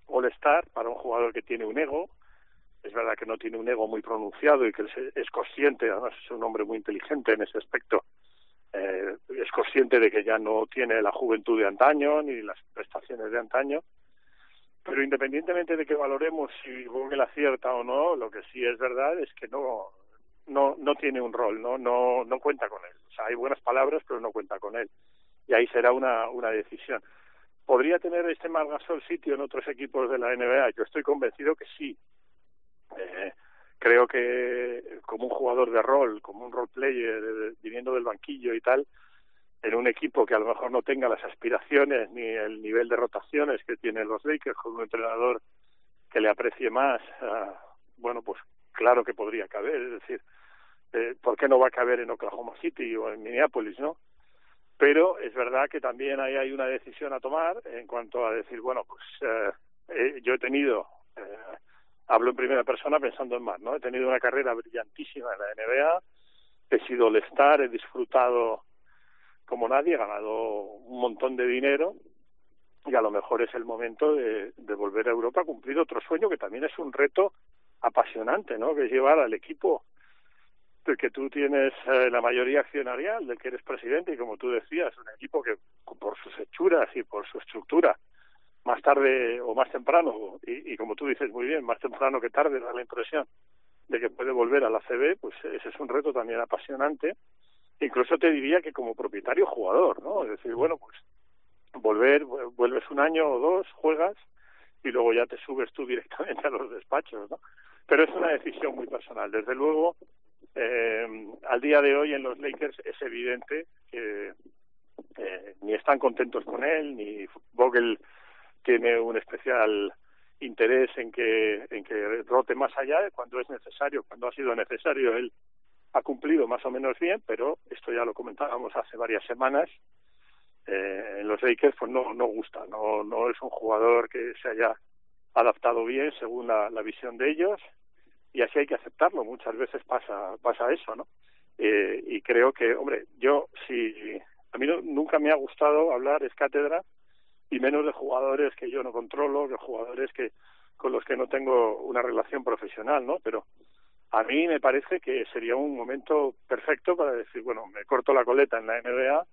E: All-Star, para un jugador que tiene un ego. Es verdad que no tiene un ego muy pronunciado y que es, consciente, además es un hombre muy inteligente en ese aspecto. Eh, es consciente de que ya no tiene la juventud de antaño ni las prestaciones de antaño. Pero independientemente de que valoremos si Google acierta o no, lo que sí es verdad es que no no no tiene un rol, no no no cuenta con él. O sea, hay buenas palabras, pero no cuenta con él y ahí será una, una decisión. ¿Podría tener este Margasol sitio en otros equipos de la NBA? Yo estoy convencido que sí. Eh, creo que como un jugador de rol, como un role player, eh, viniendo del banquillo y tal, en un equipo que a lo mejor no tenga las aspiraciones ni el nivel de rotaciones que tienen los Lakers, con un entrenador que le aprecie más, uh, bueno, pues claro que podría caber. Es decir, eh, ¿por qué no va a caber en Oklahoma City o en Minneapolis, no? pero es verdad que también ahí hay una decisión a tomar en cuanto a decir, bueno, pues eh, eh, yo he tenido, eh, hablo en primera persona pensando en más, ¿no? He tenido una carrera brillantísima en la NBA, he sido All-Star, he disfrutado como nadie, he ganado un montón de dinero y a lo mejor es el momento de, de volver a Europa a cumplir otro sueño que también es un reto apasionante, ¿no? Que es llevar al equipo del que tú tienes eh, la mayoría accionarial, del que eres presidente, y como tú decías, un equipo que por sus hechuras y por su estructura, más tarde o más temprano, y, y como tú dices muy bien, más temprano que tarde da la impresión de que puede volver a la CB, pues ese es un reto también apasionante. Incluso te diría que como propietario jugador, ¿no? Es decir, bueno, pues volver, vuelves un año o dos, juegas, y luego ya te subes tú directamente a los despachos, ¿no? Pero es una decisión muy personal. Desde luego, eh, al día de hoy en los Lakers es evidente que eh, ni están contentos con él, ni Vogel tiene un especial interés en que en que rote más allá cuando es necesario, cuando ha sido necesario él ha cumplido más o menos bien, pero esto ya lo comentábamos hace varias semanas. Eh, en los Lakers pues no no gusta, no no es un jugador que se haya adaptado bien según la, la visión de ellos y así hay que aceptarlo. Muchas veces pasa pasa eso, ¿no? Eh, y creo que, hombre, yo si a mí no, nunca me ha gustado hablar es cátedra y menos de jugadores que yo no controlo, de jugadores que con los que no tengo una relación profesional, ¿no? Pero a mí me parece que sería un momento perfecto para decir, bueno, me corto la coleta en la NBA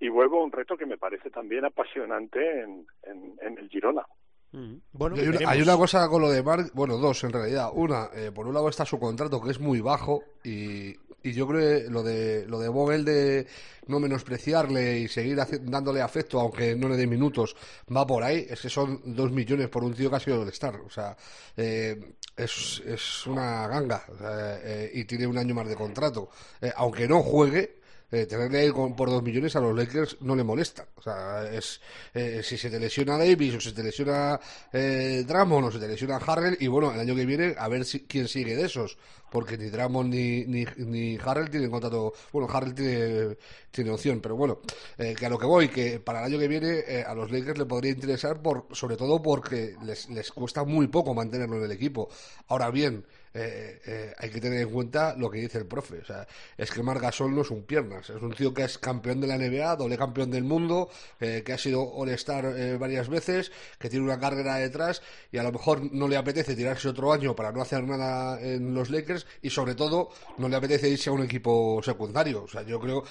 E: y vuelvo a un reto que me parece también apasionante en, en, en el Girona.
C: Mm. Bueno,
F: hay, una, hay una cosa con lo de Mark, bueno, dos en realidad. Una, eh, por un lado está su contrato que es muy bajo y, y yo creo que lo de lo de Vogel de no menospreciarle y seguir dándole afecto aunque no le dé minutos va por ahí. Es que son dos millones por un tío que ha sido el Star. O sea, eh, es, es una ganga o sea, eh, y tiene un año más de contrato. Eh, aunque no juegue, eh, tenerle por dos millones a los Lakers no le molesta. O sea, es eh, si se te lesiona Davis o se te lesiona eh, Drummond o se te lesiona Harrell y bueno, el año que viene a ver si, quién sigue de esos. Porque ni Drummond ni, ni, ni Harrell tienen contrato. Bueno, Harrell tiene, tiene opción, pero bueno, eh, que a lo que voy, que para el año que viene eh, a los Lakers le podría interesar, por, sobre todo porque les, les cuesta muy poco mantenerlo en el equipo. Ahora bien, eh, eh, hay que tener en cuenta lo que dice el profe. O sea, es que Marc Gasol no es un piernas, es un tío que es campeón de la NBA, doble campeón del mundo, eh, que ha sido All-Star eh, varias veces, que tiene una carrera detrás y a lo mejor no le apetece tirarse otro año para no hacer nada en los Lakers y sobre todo no le apetece irse a un equipo secundario. O sea, yo creo,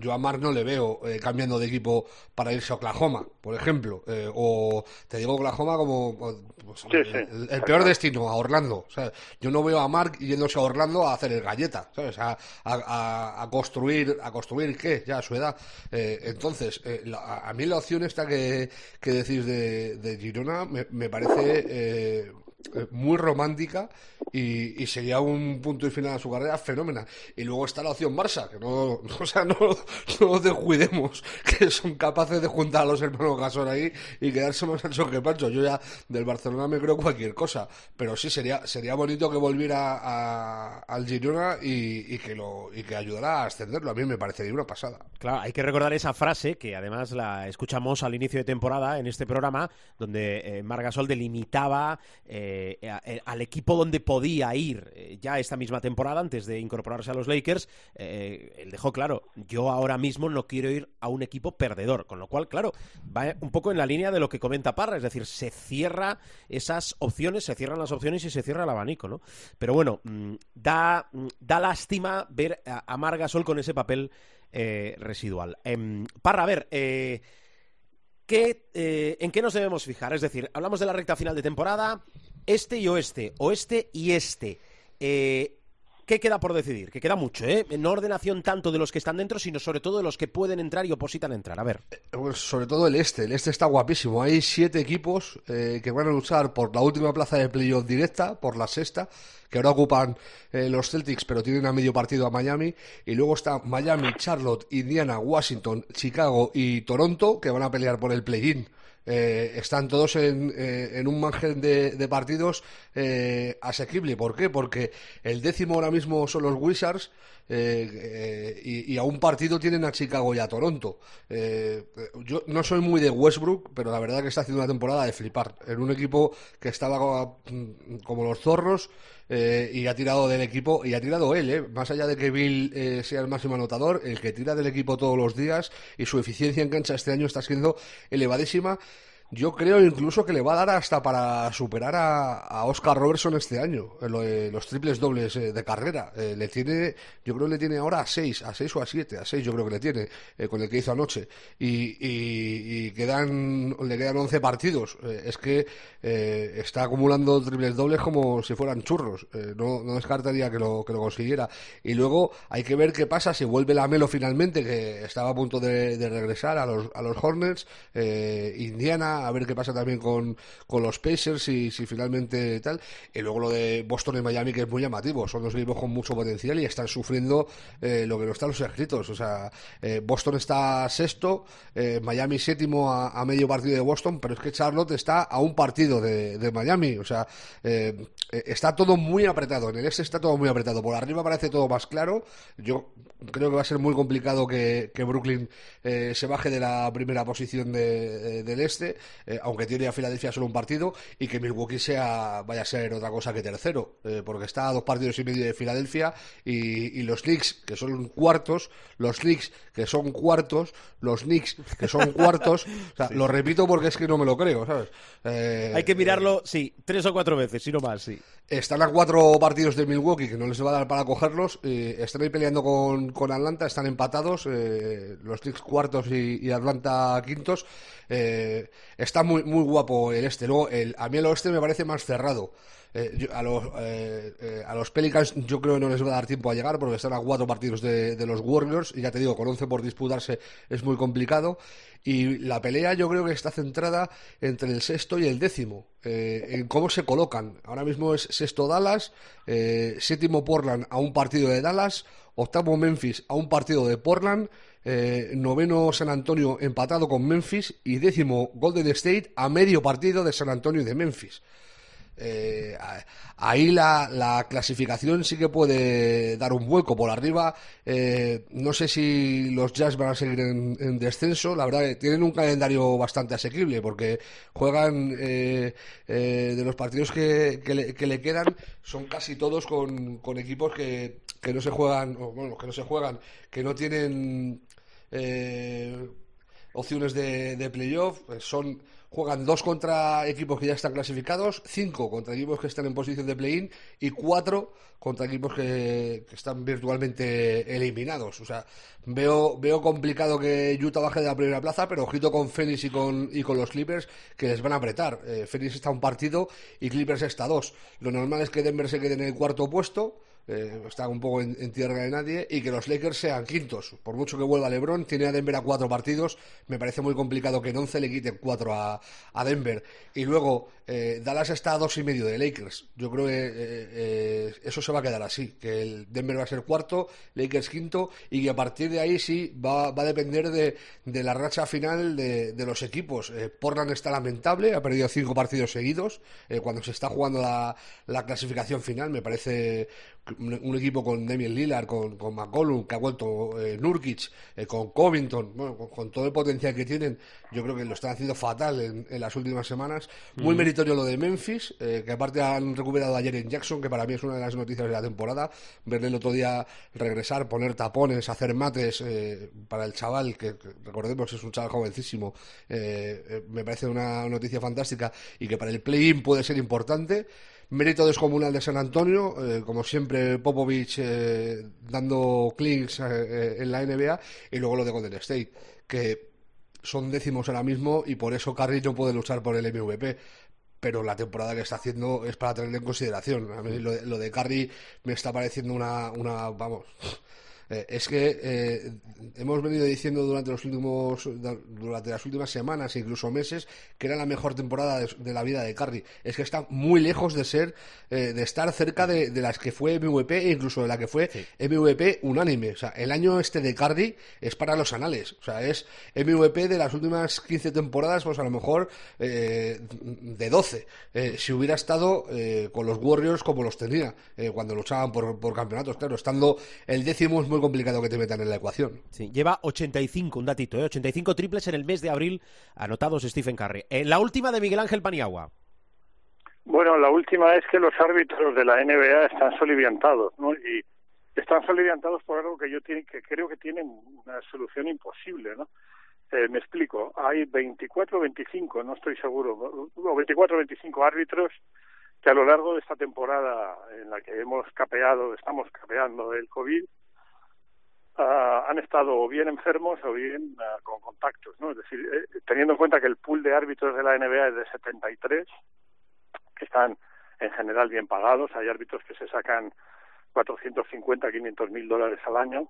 F: yo a Marc no le veo eh, cambiando de equipo para irse a Oklahoma, por ejemplo, eh, o te digo Oklahoma como pues,
E: Sí,
F: el,
E: sí.
F: el- el peor destino, a Orlando. O sea, yo no veo a Mark yéndose a Orlando a hacer el galleta, ¿sabes? A, a- a- a construir, ¿a construir qué? Ya a su edad. Eh, entonces, eh, la- a, mí la opción esta que, que decís de, de Girona me, me parece eh, muy romántica y, sería un punto y final a su carrera fenómena. Y luego está la opción Barça, que no, o sea, no, no descuidemos que son capaces de juntar a los hermanos Gasol ahí y quedarse más ancho que Pancho. Yo ya del Barcelona me creo cualquier cosa, pero sí sería sería bonito que volviera a- al Girona y, y que lo y que ayudara a ascenderlo. A mí me parecería una pasada.
C: Claro, hay que recordar esa frase que además la escuchamos al inicio de temporada en este programa, donde eh, Margasol delimitaba eh, a- eh, al equipo donde podía ir eh, ya esta misma temporada antes de incorporarse a los Lakers. eh, él dejó claro, yo ahora mismo no quiero ir a un equipo perdedor, con lo cual, claro, va un poco en la línea de lo que comenta Parra, es decir, se cierra esas opciones, se cierran las opciones y se cierra el abanico, ¿no? Pero bueno, mm, da, mm, da lástima ver a, a Margasol con ese papel eh, residual. Em, Parra, a ver, eh, ¿qué, eh, ¿en qué nos debemos fijar? Es decir, hablamos de la recta final de temporada, este y oeste, oeste y este. Eh, ¿Qué queda por decidir? Que queda mucho, ¿eh? No ordenación tanto de los que están dentro, sino sobre todo de los que pueden entrar y opositan entrar. A ver.
F: Pues sobre todo el este, el este está guapísimo. Hay siete equipos eh, que van a luchar por la última plaza de playoff directa, por la sexta, que ahora ocupan eh, los Celtics, pero tienen a medio partido a Miami. Y luego está Miami, Charlotte, Indiana, Washington, Chicago y Toronto, que van a pelear por el play-in. Eh, están todos en, eh, en un margen de, de partidos eh, asequible. ¿Por qué? Porque el décimo ahora mismo son los Wizards eh, eh, y, y a un partido tienen a Chicago y a Toronto. Eh, yo no soy muy de Westbrook, pero la verdad que está haciendo una temporada de flipar. En un equipo que estaba como, como los zorros eh, y ha tirado del equipo, y ha tirado él, más allá de que Bill sea el máximo anotador, el que tira del equipo todos los días y su eficiencia en cancha este año está siendo elevadísima. Yo creo incluso que le va a dar hasta para superar a, a Oscar Robertson este año, lo de los triples dobles eh, de carrera. Eh, le tiene, yo creo que le tiene ahora a 6, a 6 o a 7, a 6 yo creo que le tiene, eh, con el que hizo anoche. Y, y, y quedan, le quedan 11 partidos. Es que está acumulando triples dobles como si fueran churros. No, no descartaría que lo, que lo consiguiera. Y luego hay que ver qué pasa si vuelve la Melo finalmente, que estaba a punto de, de regresar a los, a los Hornets. Indiana A ver qué pasa también con, con los Pacers y si finalmente tal. Y luego lo de Boston y Miami, que es muy llamativo. Son dos equipos con mucho potencial y están sufriendo eh, lo que no están los escritos. O sea, eh, Boston está sexto, eh, Miami séptimo a, medio partido de Boston, pero es que Charlotte está a un partido de, Miami. O sea, está todo muy apretado. En el este está todo muy apretado. Por arriba parece todo más claro. Yo creo que va a ser muy complicado que, que Brooklyn se baje de la primera posición de- del este, eh, aunque tiene a Filadelfia solo un partido, y que Milwaukee sea vaya a ser otra cosa que tercero, eh, porque está a dos partidos y medio de Filadelfia y, y los Knicks, que son cuartos, los Knicks, que son cuartos, los Knicks, que son cuartos, o sea, lo repito porque es que no me lo creo, ¿sabes? Eh,
C: Hay que mirarlo, sí, tres o cuatro veces, si no más, sí.
F: están a cuatro partidos de Milwaukee que no les va a dar para cogerlos. están ahí peleando con, con Atlanta, están empatados. los Knicks cuartos y, y Atlanta quintos. eh, está muy, muy guapo el este. Luego, el, a mí el oeste me parece más cerrado. Eh, yo- a, los, eh, eh, a los Pelicans yo creo que no les va a dar tiempo a llegar porque están a cuatro partidos de, de los Warriors y ya te digo, con 11 por disputarse es muy complicado. Y la pelea yo creo que está centrada entre el sexto y el décimo, eh, en cómo se colocan. Ahora mismo es sexto Dallas, séptimo Portland a un partido de Dallas, octavo Memphis a un partido de Portland, noveno San Antonio empatado con Memphis y décimo Golden State a medio partido de San Antonio y de Memphis. Eh, ahí la, la clasificación sí que puede dar un vuelco por arriba. eh, no sé si los Jazz van a seguir en, en descenso. La verdad que tienen un calendario bastante asequible porque juegan eh, eh, de los partidos que, le, que le quedan son casi todos con, equipos que, no se juegan, o, bueno, que no se juegan, que no tienen opciones de, de playoff. eh, Son, juegan dos contra equipos que ya están clasificados, cinco contra equipos que están en posición de play-in y cuatro contra equipos que, están virtualmente eliminados. O sea, veo, veo complicado que Utah baje de la primera plaza, pero ojito con Phoenix y con, y con los Clippers que les van a apretar. Eh, Phoenix está un partido y Clippers está dos. Lo normal es que Denver se quede en el cuarto puesto eh, está un poco en, tierra de nadie y que los Lakers sean quintos. Por mucho que vuelva LeBron, tiene a Denver a cuatro partidos. Me parece muy complicado que en once le quiten cuatro a, a Denver. Y luego eh, Dallas está a dos y medio de Lakers. Yo creo que eh, eso se va a quedar así, que el Denver va a ser cuarto, Lakers quinto y que a partir de ahí sí va, va a depender de, de la racha final de, de los equipos. Portland está lamentable, ha perdido cinco partidos seguidos cuando se está jugando la, la clasificación final. Me parece un, un equipo con Damian Lillard, con, con McCollum, que ha vuelto eh, Nurkic, eh, con Covington, bueno, con, con todo el potencial que tienen, yo creo que lo están haciendo fatal en, en las últimas semanas. Muy meritorio lo de Memphis, eh, que aparte han recuperado ayer en Jackson, que para mí es una de las noticias de la temporada. Verle el otro día regresar, poner tapones, hacer mates eh, para el chaval, que, que recordemos es un chaval jovencísimo, eh, eh, me parece una noticia fantástica y que para el play-in puede ser importante. Mérito descomunal de San Antonio, eh, como siempre Popovich eh, dando clics eh, eh, en la NBA y luego lo de Golden State, que son décimos ahora mismo y por eso Curry no puede luchar por el MVP. Pero la temporada que está haciendo es para tener en consideración. A mí lo de, lo de Curry me está pareciendo una, una vamos, eh, es que eh, hemos venido diciendo durante los últimos durante las últimas semanas e incluso meses que era la mejor temporada de, de la vida de Curry. Es que está muy lejos de ser eh, de estar cerca de, de, las que fue MVP e incluso de la que fue sí. MVP unánime. O sea, el año este de Curry es para los anales. O sea, es MVP de las últimas 15 temporadas, pues a lo mejor eh, de 12. Eh, si hubiera estado eh, con los Warriors como los tenía eh, cuando luchaban por, por campeonatos. Claro, estando el décimo es muy complicado que te metan en la ecuación.
C: Sí, lleva 85, un datito, ¿eh? 85 triples en el mes de abril anotados Stephen Curry. En la última de Miguel Ángel Paniagua.
E: Bueno, la última es que los árbitros de la NBA están soliviantados, ¿no? Y están soliviantados por algo que yo tiene, que creo que tienen una solución imposible, ¿no? Eh, me explico, hay 24 o 25, no estoy seguro, no, 24 o 25 árbitros que a lo largo de esta temporada en la que hemos capeado, estamos capeando el COVID, Uh, han estado o bien enfermos o bien uh, con contactos, ¿no? Es decir, eh, teniendo en cuenta que el pool de árbitros de la NBA es de 73, que están en general bien pagados, hay árbitros que se sacan 450, 500 mil dólares al año,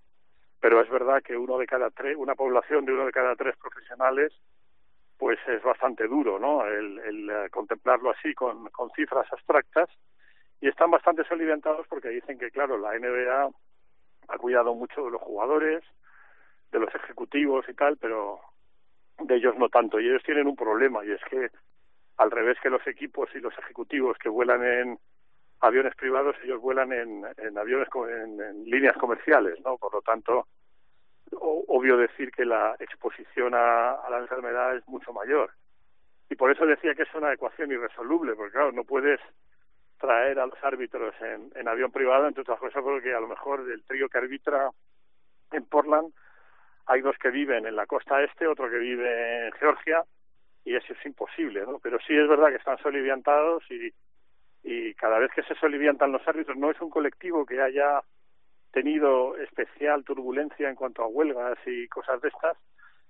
E: pero es verdad que uno de cada tres, una población de uno de cada tres profesionales pues es bastante duro, ¿no? El, el, eh, contemplarlo así con, con cifras abstractas y están bastante soliviantados porque dicen que, claro, la NBA ha cuidado mucho de los jugadores, de los ejecutivos y tal, pero de ellos no tanto. Y ellos tienen un problema y es que, al revés que los equipos y los ejecutivos que vuelan en aviones privados, ellos vuelan en, aviones en, en líneas comerciales, ¿no? Por lo tanto, o- obvio decir que la exposición a, a la enfermedad es mucho mayor. Y por eso decía que es una ecuación irresoluble, porque claro, no puedes traer a los árbitros en, avión privado, entre otras cosas porque a lo mejor del trío que arbitra en Portland hay dos que viven en la costa este, otro que vive en Georgia, y eso es imposible, ¿no? Pero sí es verdad que están soliviantados y, y cada vez que se soliviantan los árbitros no es un colectivo que haya tenido especial turbulencia en cuanto a huelgas y cosas de estas,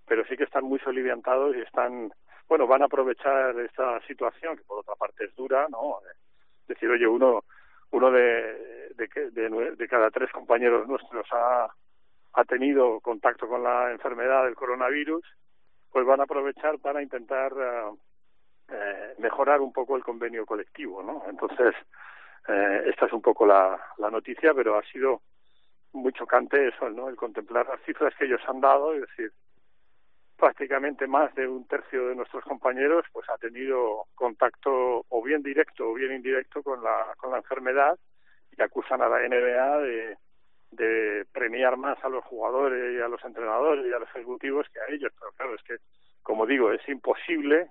E: pero sí que están muy soliviantados y están, bueno, van a aprovechar esta situación, que por otra parte es dura, ¿no? Decir, oye, uno, uno de, de, de, de cada tres compañeros nuestros ha, tenido contacto con la enfermedad del coronavirus, pues van a aprovechar para intentar eh, eh, mejorar un poco el convenio colectivo, ¿no? Entonces, eh, esta es un poco la, la noticia, pero ha sido muy chocante eso, ¿no? El contemplar las cifras que ellos han dado, es decir, prácticamente más de un tercio de nuestros compañeros pues ha tenido contacto o bien directo o bien indirecto con la con la enfermedad y acusan a la NBA de de premiar más a los jugadores y a los entrenadores y a los ejecutivos que a ellos, pero claro, es que como digo, es imposible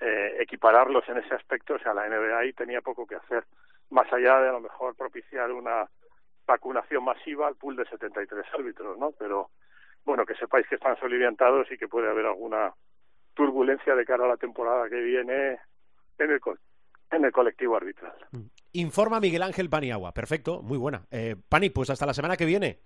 E: eh, equipararlos en ese aspecto, o sea, la NBA ahí tenía poco que hacer, más allá de a lo mejor propiciar una vacunación masiva al pool de 73 árbitros, ¿no? Pero bueno, que sepáis que están soliviantados y que puede haber alguna turbulencia de cara a la temporada que viene en el, co- en el colectivo arbitral.
C: Informa Miguel Ángel Paniagua. Perfecto, muy buena. Eh, Pani, pues hasta la semana que viene.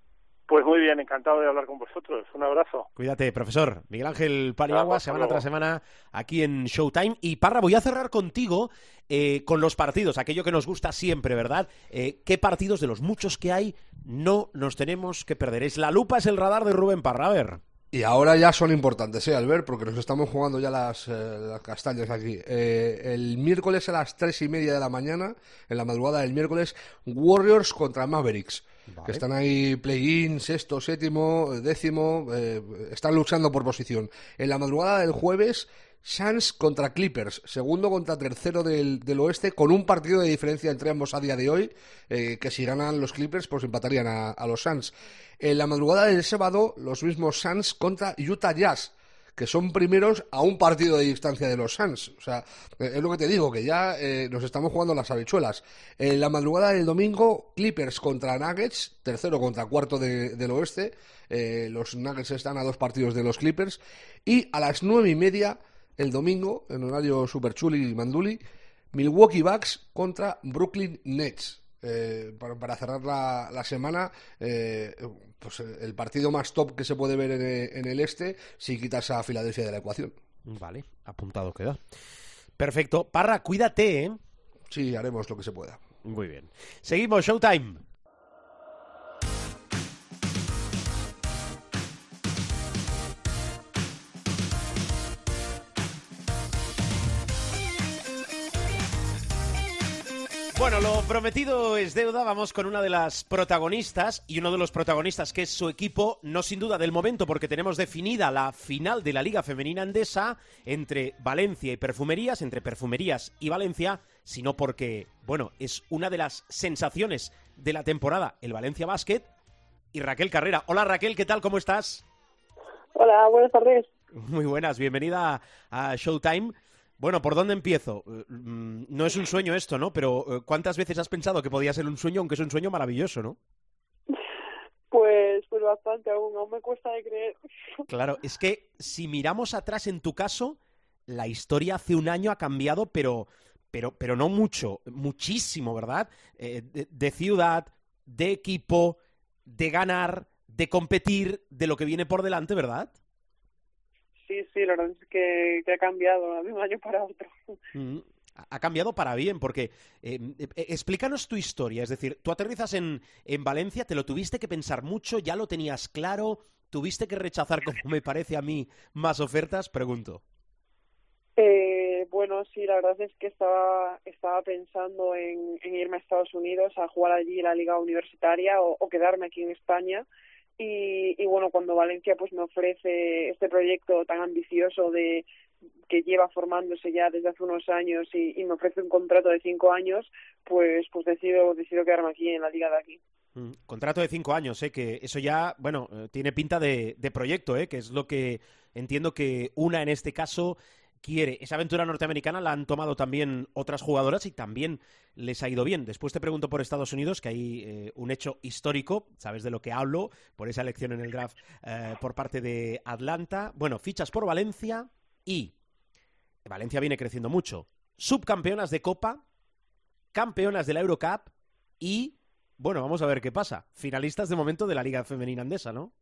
E: Pues muy bien, encantado de hablar con vosotros. Un abrazo.
C: Cuídate, profesor. Miguel Ángel Paniagua,
E: Hasta
C: semana
E: luego.
C: tras semana aquí en Showtime. Y Parra, voy a cerrar contigo eh, con los partidos, aquello que nos gusta siempre, ¿verdad? Eh, ¿Qué partidos de los muchos que hay no nos tenemos que perder? Es la lupa, es el radar de Rubén Parra. A ver.
F: Y ahora ya son importantes, ¿eh, Albert? Porque nos estamos jugando ya las, eh, las castañas aquí. Eh, el miércoles a las tres y media de la mañana, en la madrugada del miércoles, Warriors contra Mavericks. Que están ahí play-in, sexto, séptimo, décimo, eh, están luchando por posición. En la madrugada del jueves, Suns contra Clippers, segundo contra tercero del, del oeste, con un partido de diferencia entre ambos a día de hoy, eh, que si ganan los Clippers, pues empatarían a, los Suns. En la madrugada del sábado, los mismos Suns contra Utah Jazz, que son primeros a un partido de distancia de los Suns. O sea, eh, es lo que te digo, que ya eh, nos estamos jugando las habichuelas. En la madrugada del domingo, Clippers contra Nuggets, tercero contra cuarto de- del oeste. Los Nuggets están a dos partidos de los Clippers. Y a las nueve y media, el domingo, en horario super chuli y manduli, Milwaukee Bucks contra Brooklyn Nets. Eh, para, para cerrar la, la semana, eh, pues eh, el partido más top que se puede ver en, en el este, si quitas a Filadelfia de la ecuación.
C: Vale, apuntado queda. Perfecto. Parra, cuídate, ¿eh?
F: Sí, haremos lo que se pueda.
C: Muy bien. Seguimos, Showtime. Bueno, lo prometido es deuda. Vamos con una de las protagonistas y uno de los protagonistas que es su equipo, no sin duda del momento, porque tenemos definida la final de la Liga Femenina Andesa entre Valencia y Perfumerías, entre Perfumerías y Valencia, sino porque, bueno, es una de las sensaciones de la temporada, el Valencia Basket y Raquel Carrera. Hola Raquel, ¿qué tal? ¿Cómo estás?
G: Hola, buenas tardes.
C: Muy buenas, bienvenida a Showtime. Bueno, ¿por dónde empiezo? Eh, mm, No es un sueño esto, ¿no? Pero eh, ¿cuántas veces has pensado que podía ser un sueño, aunque es un sueño maravilloso, ¿no?
G: Pues, pues bastante aún, aún me cuesta de creer.
C: Claro, es que si miramos atrás en tu caso, la historia hace un año ha cambiado, pero, pero, pero no mucho, muchísimo, ¿verdad? Eh, de, de ciudad, de equipo, de ganar, de competir, de lo que viene por delante, ¿verdad?
G: Sí, sí, la verdad es que, que ha cambiado de un año para otro.
C: Mm, ha- cambiado para bien, porque eh, eh, explícanos tu historia. Es decir, tú aterrizas en, en Valencia, te lo tuviste que pensar mucho, ya lo tenías claro, ¿Tuviste que rechazar, como me parece a mí, más ofertas? Pregunto.
G: Eh, bueno, sí, la verdad es que estaba, estaba pensando en, en irme a Estados Unidos a jugar allí la liga universitaria o, o quedarme aquí en España. Y, y, bueno, cuando Valencia pues me ofrece este proyecto tan ambicioso de que lleva formándose ya desde hace unos años y, me ofrece un contrato de cinco años, pues pues decido decido quedarme aquí en la liga de aquí.
C: Mm, contrato de cinco años, ¿eh? que eso ya, bueno, eh, tiene pinta de, de proyecto, ¿eh? que es lo que entiendo que una en este caso quiere. Esa aventura norteamericana la han tomado también otras jugadoras y también les ha ido bien. Después te pregunto por Estados Unidos, que hay eh, un hecho histórico, sabes de lo que hablo, por esa elección en el draft eh, por parte de Atlanta. Bueno, fichas por Valencia y Valencia viene creciendo mucho. Subcampeonas de Copa, campeonas de la Eurocup y, bueno, vamos a ver qué pasa. Finalistas de momento de la Liga Femenina Andesa, ¿no?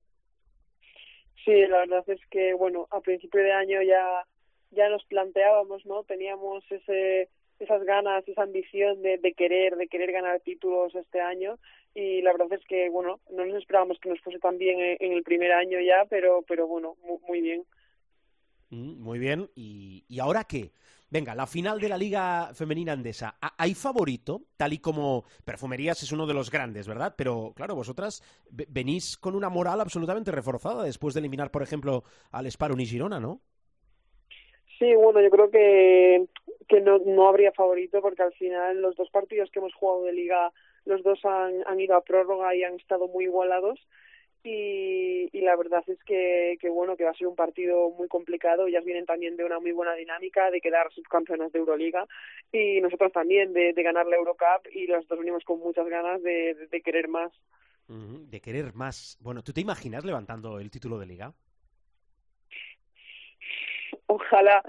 G: Sí, la verdad es que, bueno, a principio de año ya ya nos planteábamos, ¿no? Teníamos ese esas ganas, esa ambición de, de querer, de querer ganar títulos este año y la verdad es que, bueno, no nos esperábamos que nos fuese tan bien en, el primer año ya, pero, pero bueno, muy, muy bien.
C: Mm, muy bien. ¿Y, ¿Y ahora qué? Venga, la final de la Liga Femenina Andesa. ¿Hay favorito? Tal y como Perfumerías es uno de los grandes, ¿verdad? Pero claro, vosotras venís con una moral absolutamente reforzada después de eliminar, por ejemplo, al Sparun y Girona, ¿no?
G: Sí, bueno, yo creo que, que no, no habría favorito porque al final los dos partidos que hemos jugado de liga, los dos han, han ido a prórroga y han estado muy igualados. Y, y la verdad es que, que bueno que va a ser un partido muy complicado. Ellas vienen también de una muy buena dinámica de quedar subcampeonas de Euroliga y nosotros también de, de ganar la Eurocup y los dos venimos con muchas ganas de, de, querer más.
C: De querer más. Bueno tú te imaginas levantando el título de liga
G: ojalá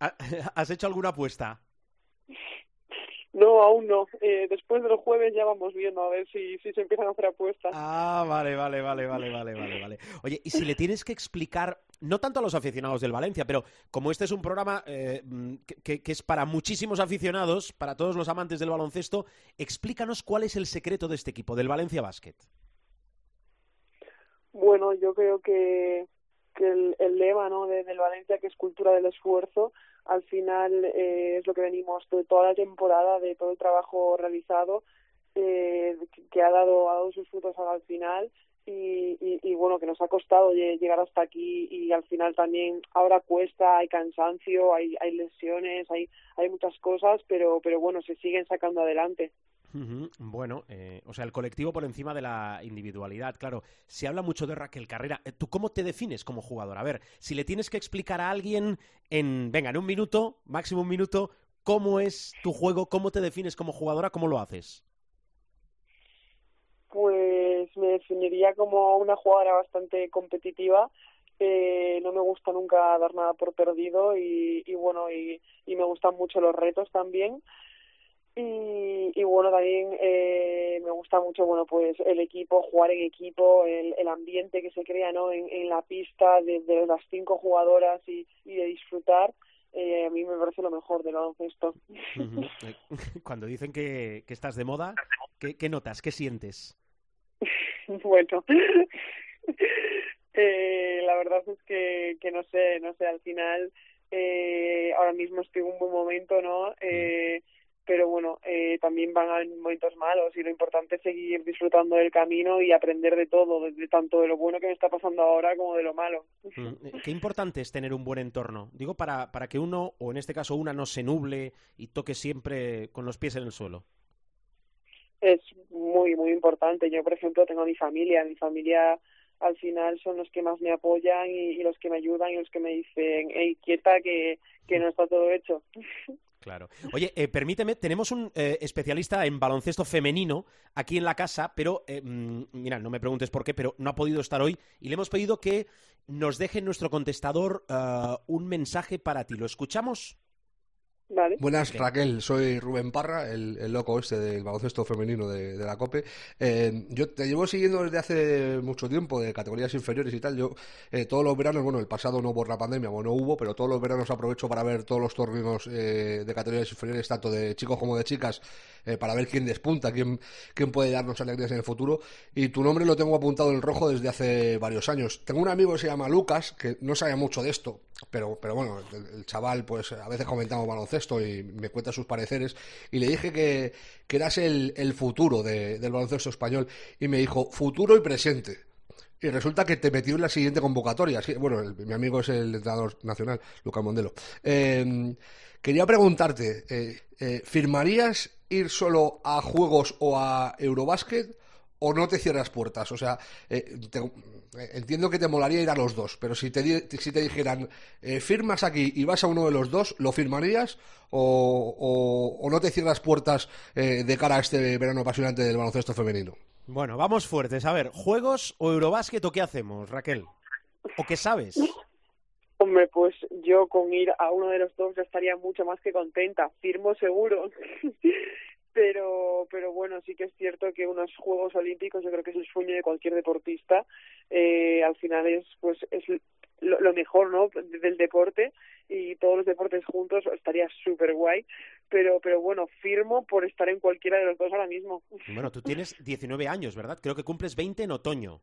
C: ¿Has hecho alguna apuesta?
G: No, aún no. Eh, después de los jueves ya vamos viendo a ver si, si se empiezan a hacer apuestas.
C: Ah, vale, vale, vale, vale, vale, vale, vale. Oye, y si le tienes que explicar, no tanto a los aficionados del Valencia, pero como este es un programa eh, que, que, es para muchísimos aficionados, para todos los amantes del baloncesto, explícanos cuál es el secreto de este equipo, del Valencia Basket.
G: Bueno, yo creo que, que el, el lema ¿no? de, del Valencia, que es cultura del esfuerzo, al final eh, es lo que venimos de toda la temporada, de todo el trabajo realizado, eh, que ha dado, ha dado sus frutos al final y, y, y, bueno, que nos ha costado llegar hasta aquí y al final también ahora cuesta, hay cansancio, hay, hay lesiones, hay, hay muchas cosas, pero, pero bueno, se siguen sacando adelante.
C: Bueno, eh, o sea, el colectivo por encima de la individualidad, claro. Se habla mucho de Raquel Carrera. Eh, ¿Tú cómo te defines como jugador? A ver, si le tienes que explicar a alguien en, venga, en un minuto, máximo un minuto, cómo es tu juego, cómo te defines como jugadora, cómo lo haces.
G: Pues me definiría como una jugadora bastante competitiva. Eh, no me gusta nunca dar nada por perdido y, bueno, y me gustan mucho los retos también. Y, y, bueno también eh, me gusta mucho bueno pues el equipo jugar en equipo el, el ambiente que se crea no en, en la pista de, de, las cinco jugadoras y, y de disfrutar eh, a mí me parece lo mejor del baloncesto.
C: -huh. cuando dicen que, que estás de moda ¿qué, qué notas qué sientes
G: bueno eh, la verdad es que que no sé no sé al final eh, ahora mismo estoy en un buen momento no eh, pero bueno, eh, también van a haber momentos malos y lo importante es seguir disfrutando del camino y aprender de todo, de, tanto de lo bueno que me está pasando ahora como de lo malo.
C: Qué importante es tener un buen entorno. Digo, para, para que uno, o en este caso una, no se nuble y toque siempre con los pies en el suelo.
G: Es muy, muy importante. Yo, por ejemplo, tengo a mi familia. Mi familia al final son los que más me apoyan y, y los que me ayudan y los que me dicen, hey, quieta, que, que no está todo hecho.
C: Claro. Oye, eh, permíteme, tenemos un eh, especialista en baloncesto femenino aquí en la casa, pero eh, mira, no me preguntes por qué, pero no ha podido estar hoy y le hemos pedido que nos deje en nuestro contestador uh, un mensaje para ti. ¿Lo escuchamos?
G: Vale.
F: Buenas, Raquel. Soy Rubén Parra, el, el loco este del baloncesto femenino de, de la COPE. Eh, yo te llevo siguiendo desde hace mucho tiempo, de categorías inferiores y tal. Yo eh, todos los veranos, bueno, el pasado no por la pandemia, bueno, no hubo, pero todos los veranos aprovecho para ver todos los torneos eh, de categorías inferiores, tanto de chicos como de chicas, eh, para ver quién despunta, quién, quién puede darnos alegrías en el futuro. Y tu nombre lo tengo apuntado en rojo desde hace varios años. Tengo un amigo que se llama Lucas, que no sabe mucho de esto, pero, pero bueno, el, chaval, pues a veces comentamos baloncesto y me cuenta sus pareceres. Y le dije que, que eras el, el futuro de- del baloncesto español. Y me dijo, futuro y presente. Y resulta que te metió en la siguiente convocatoria. Bueno, mi amigo es el entrenador nacional, Lucas Mondelo. Eh, quería preguntarte, eh, eh, ¿firmarías ir solo a Juegos o a Eurobásquet o no te cierras puertas? O sea, eh, te- eh, entiendo que te molaría ir a los dos, pero si te, di- si te dijeran, eh, firmas aquí y vas a uno de los dos, ¿lo firmarías o, o- o no te cierras puertas eh, de cara a este verano apasionante del baloncesto femenino?
C: Bueno, vamos fuertes. A ver, ¿juegos o Eurobásquet o qué hacemos, Raquel? ¿O qué sabes?
G: Hombre, pues yo con ir a uno de los dos ya estaría mucho más que contenta, firmo seguro. pero, pero bueno, sí que es cierto que unos Juegos Olímpicos yo creo que es el sueño de cualquier deportista. Eh, al final es, pues, es lo, lo mejor, ¿no? Del deporte y todos los deportes juntos estaría súper guay. Pero, pero bueno, firmo por estar en cualquiera de los dos ahora mismo.
C: Bueno, tú tienes 19 años, ¿verdad? Creo que cumples 20 en otoño.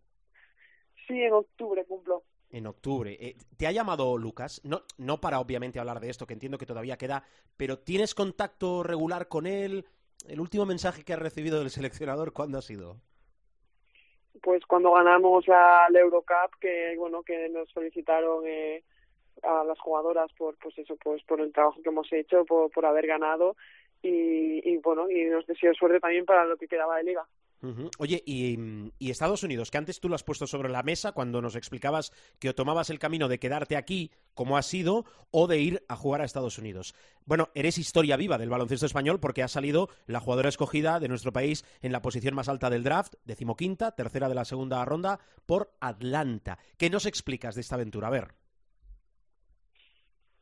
G: Sí, en octubre cumplo.
C: En octubre. Eh, ¿Te ha llamado Lucas? No, no para obviamente hablar de esto, que entiendo que todavía queda, pero ¿tienes contacto regular con él? ¿El último mensaje que has recibido del seleccionador cuándo ha sido?
G: pues cuando ganamos la, Eurocup que bueno que nos solicitaron eh, a las jugadoras por pues eso pues por el trabajo que hemos hecho por, por haber ganado y, y bueno y nos deseo suerte también para lo que quedaba de liga
C: Oye, y, mm, y Estados Unidos, que antes tú lo has puesto sobre la mesa cuando nos explicabas que tomabas el camino de quedarte aquí, como has sido, o de ir a jugar a Estados Unidos. Bueno, eres historia viva del baloncesto español porque has salido la jugadora escogida de nuestro país en la posición más alta del draft, decimoquinta, tercera de la segunda ronda, por Atlanta. ¿Qué nos explicas de esta aventura? A ver.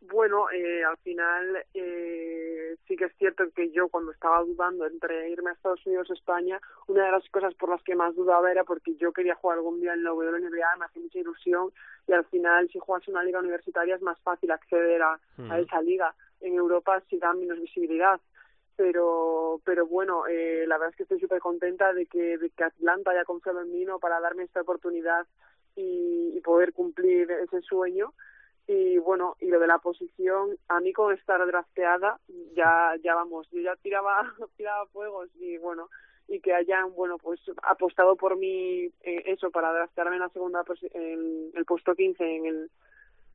G: bueno eh, al final eh, sí que es cierto que yo cuando estaba dudando entre irme a Estados Unidos o España una de las cosas por las que más dudaba era porque yo quería jugar algún día en la WNBA me hacía mucha ilusión y al final si juegas en una liga universitaria es más fácil acceder a, a esa liga. En Europa sí da menos visibilidad pero pero bueno eh, la verdad es que estoy súper contenta de que, de que Atlanta haya confiado en mí ¿no? para darme esta oportunidad y, y poder cumplir ese sueño y bueno y lo de la posición a mí con estar drafteada ya ya vamos yo ya tiraba tiraba fuegos y bueno y que hayan bueno pues apostado por mí eh, eso para draftearme en la segunda el puesto 15 en el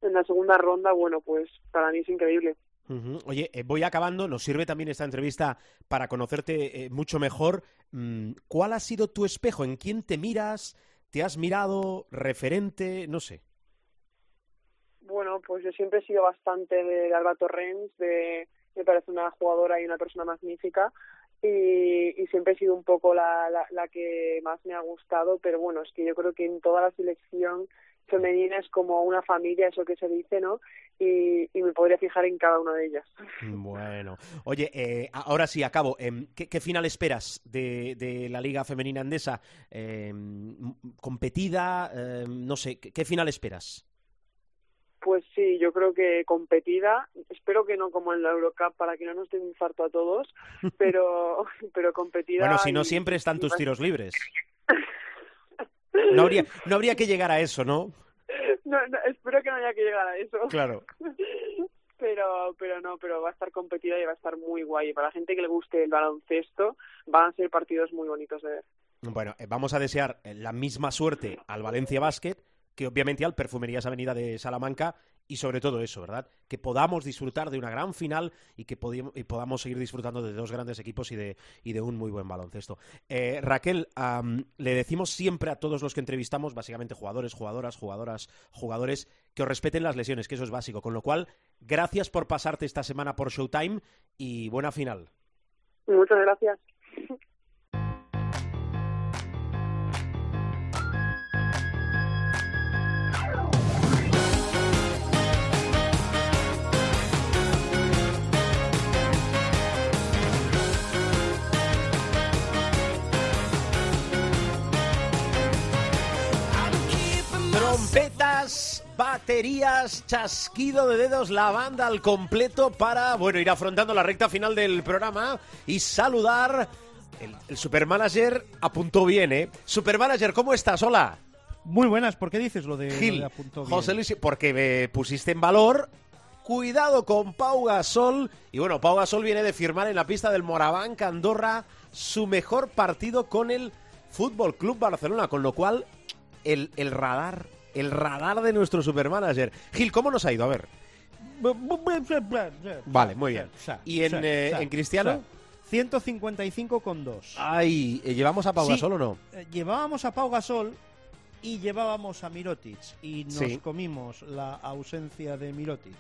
G: en la segunda ronda bueno pues para mí es increíble.
C: Oye, eh, voy acabando. Nos sirve también esta entrevista para conocerte eh, mucho mejor. Mm, ¿Cuál ha sido tu espejo? ¿En quién te miras? ¿Te has mirado? ¿Referente? No sé.
G: Bueno, pues yo siempre he sido bastante de Alba Torrens, de, me parece una jugadora y una persona magnífica y, siempre he sido un poco la, la, la que más me ha gustado, pero bueno, es que yo creo que en toda la selección femenina es como una familia, eso que se dice, ¿no? Y, y me podría fijar en cada una de ellas.
C: Bueno, oye, eh, ahora sí, acabo. Em, ¿qué, final esperas de, de la Liga Femenina Andesa? Em, ¿Competida? Em, no sé, ¿qué, qué final esperas?
G: Pues sí, yo creo que competida, espero que no como en la Eurocup para que no nos dé un infarto a todos, pero pero competida.
C: Bueno, si no,
G: y-
C: siempre están tus
G: más-
C: tiros libres. No habría, no habría que llegar a eso, ¿no?
G: No, no, espero que no haya que llegar a eso.
C: Claro.
G: Pero, pero no, pero va a estar competida y va a estar muy guay. Para la gente que le guste el baloncesto, van a ser partidos muy bonitos de ver.
C: Bueno, eh, vamos a desear eh, la misma suerte al Valencia Basket que obviamente al Perfumerías Avenida de Salamanca y sobre todo eso, ¿verdad? Que podamos disfrutar de una gran final y que y podamos seguir disfrutando de dos grandes equipos y de, y de un muy buen baloncesto. Eh, Raquel, le decimos siempre a todos los que entrevistamos, básicamente jugadores, jugadoras, jugadoras, jugadores, que os respeten las lesiones, que eso es básico. Con lo cual, gracias por pasarte esta semana por Showtime y buena final.
G: Muchas gracias.
C: Baterías, chasquido de dedos, la banda al completo para, bueno, ir afrontando la recta final del programa y saludar. El, el supermanager apuntó bien, ¿eh? Supermanager, ¿cómo estás? Hola.
H: Muy buenas, ¿por qué dices lo de, lo
C: Gil,
H: de apuntó bien?
C: José Luis, porque me pusiste en valor. Cuidado con Pau Gasol. Y bueno, Pau Gasol viene de firmar en la pista del Moraván Andorra su mejor partido con el Fútbol Club Barcelona, con lo cual el, el radar, el radar de nuestro supermanager. Gil, ¿cómo nos ha ido? A ver. Vale, muy bien. ¿Y en, eh, en Cristiano?
H: 155 con 2.
C: Ay, ¿eh, ¿llevamos a Pau
H: Sí.
C: Gasol o no?
H: Eh, Llevábamos a Pau Gasol y llevábamos a Mirotic y nos
C: Sí.
H: comimos la ausencia de Mirotic.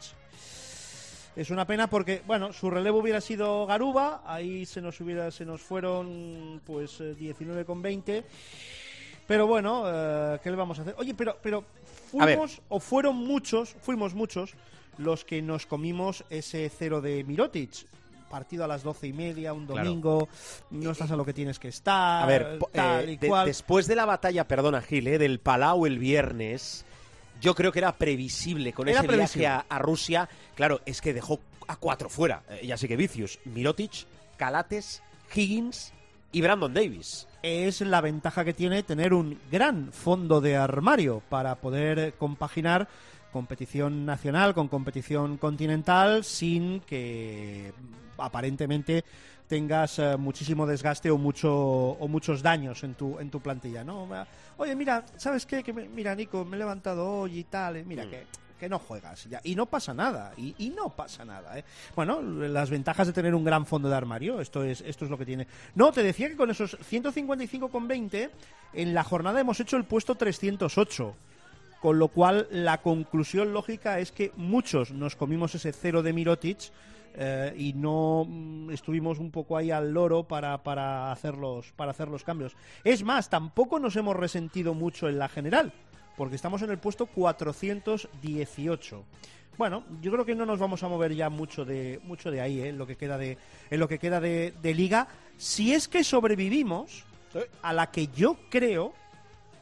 H: Es una pena porque, bueno, su relevo hubiera sido Garuba, ahí se nos hubiera, se nos fueron pues eh, 19 con 20. Pero bueno, eh, ¿qué le vamos a hacer? Oye, pero, pero fuimos, o fueron muchos, fuimos muchos los que nos comimos ese cero de Mirotic. Partido a las doce y media, un domingo, no estás a lo que tienes que estar,
C: A ver,
H: tal
C: eh,
H: y
C: de-
H: cual.
C: después de la batalla, perdona Gil, eh, del Palau el viernes, yo creo que era previsible con
H: Era
C: ese
H: previsible.
C: viaje a, a Rusia. Claro, es que dejó a cuatro fuera. Eh, ya sé que vicios. Mirotic, Calates, Higgins y Brandon Davis.
H: Es la ventaja que tiene tener un gran fondo de armario para poder compaginar competición nacional con competición continental sin que mm, aparentemente tengas eh, muchísimo desgaste o mucho o muchos daños en tu en tu plantilla no oye mira sabes qué que me- mira Nico me he levantado hoy y tal eh, mira que no juegas ya. y no pasa nada y, y no pasa nada ¿eh? bueno las ventajas de tener un gran fondo de armario esto es esto es lo que tiene no te decía que con esos 155,20 en la jornada hemos hecho el puesto 308 con lo cual la conclusión lógica es que muchos nos comimos ese cero de Mirotic eh, y no mm, estuvimos un poco ahí al loro para, para, hacer los, para hacer los cambios. Es más, tampoco nos hemos resentido mucho en la general, porque estamos en el puesto 418. Bueno, yo creo que no nos vamos a mover ya mucho de, mucho de ahí, ¿eh? en lo que queda de, en lo que queda de, de liga, si es que sobrevivimos a la que yo creo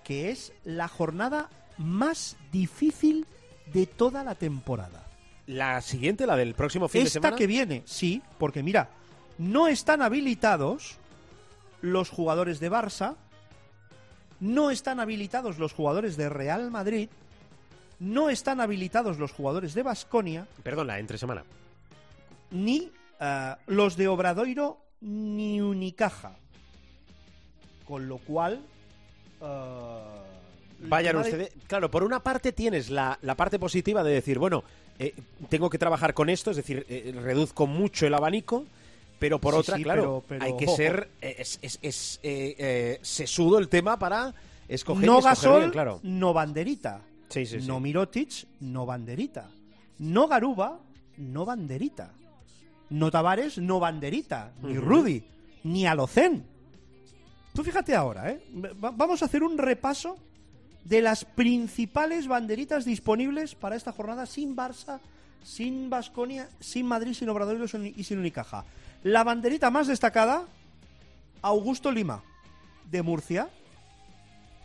H: que es la jornada más difícil de toda la temporada.
C: La siguiente, la del próximo fin de
H: Esta
C: semana.
H: que viene, sí, porque mira, no están habilitados los jugadores de Barça, no están habilitados los jugadores de Real Madrid, no están habilitados los jugadores de Basconia,
C: Perdón, la entre semana.
H: ni eh, los de Obradoiro ni Unicaja. Con lo cual... eh,
C: Vayan
H: de-
C: ustedes. Claro, por una parte tienes la, la parte positiva de decir, bueno, eh, tengo que trabajar con esto, es decir, eh, reduzco mucho el abanico, pero por
H: Sí,
C: otra,
H: sí,
C: claro,
H: pero- pero,
C: hay que
H: ojo.
C: ser eh, es, es- es, eh, eh, sesudo el tema para escoger
H: no
C: escoger
H: Gasol,
C: bien, claro.
H: no Banderita.
C: Sí.
H: No Mirotic, no Banderita. No Garuba, no Banderita. No Tavares, no Banderita. Ni. Rudy, ni Alocén. Tú fíjate ahora, ¿eh? Va- vamos a hacer un repaso de las principales banderitas disponibles para esta jornada sin Barça, sin Basconia, sin Madrid, sin Obrador y sin- y sin Unicaja. La banderita más destacada, Augusto Lima, de Murcia.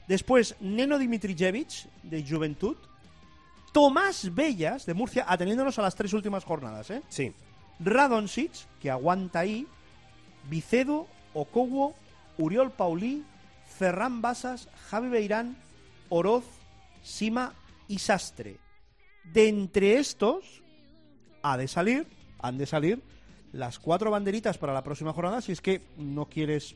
H: Después, Neno Dimitrijevic, de Juventud. Tomás Bellas, de Murcia, ateniéndonos a las tres últimas jornadas, ¿eh?
C: Sí.
H: Radonsic, que aguanta ahí. Vicedo, Okowo, Uriol Paulí, Ferran Basas, Javi Beirán, Oroz, Sima y Sastre. De entre estos, ha de salir, han de salir las cuatro banderitas para la próxima jornada si es que no quieres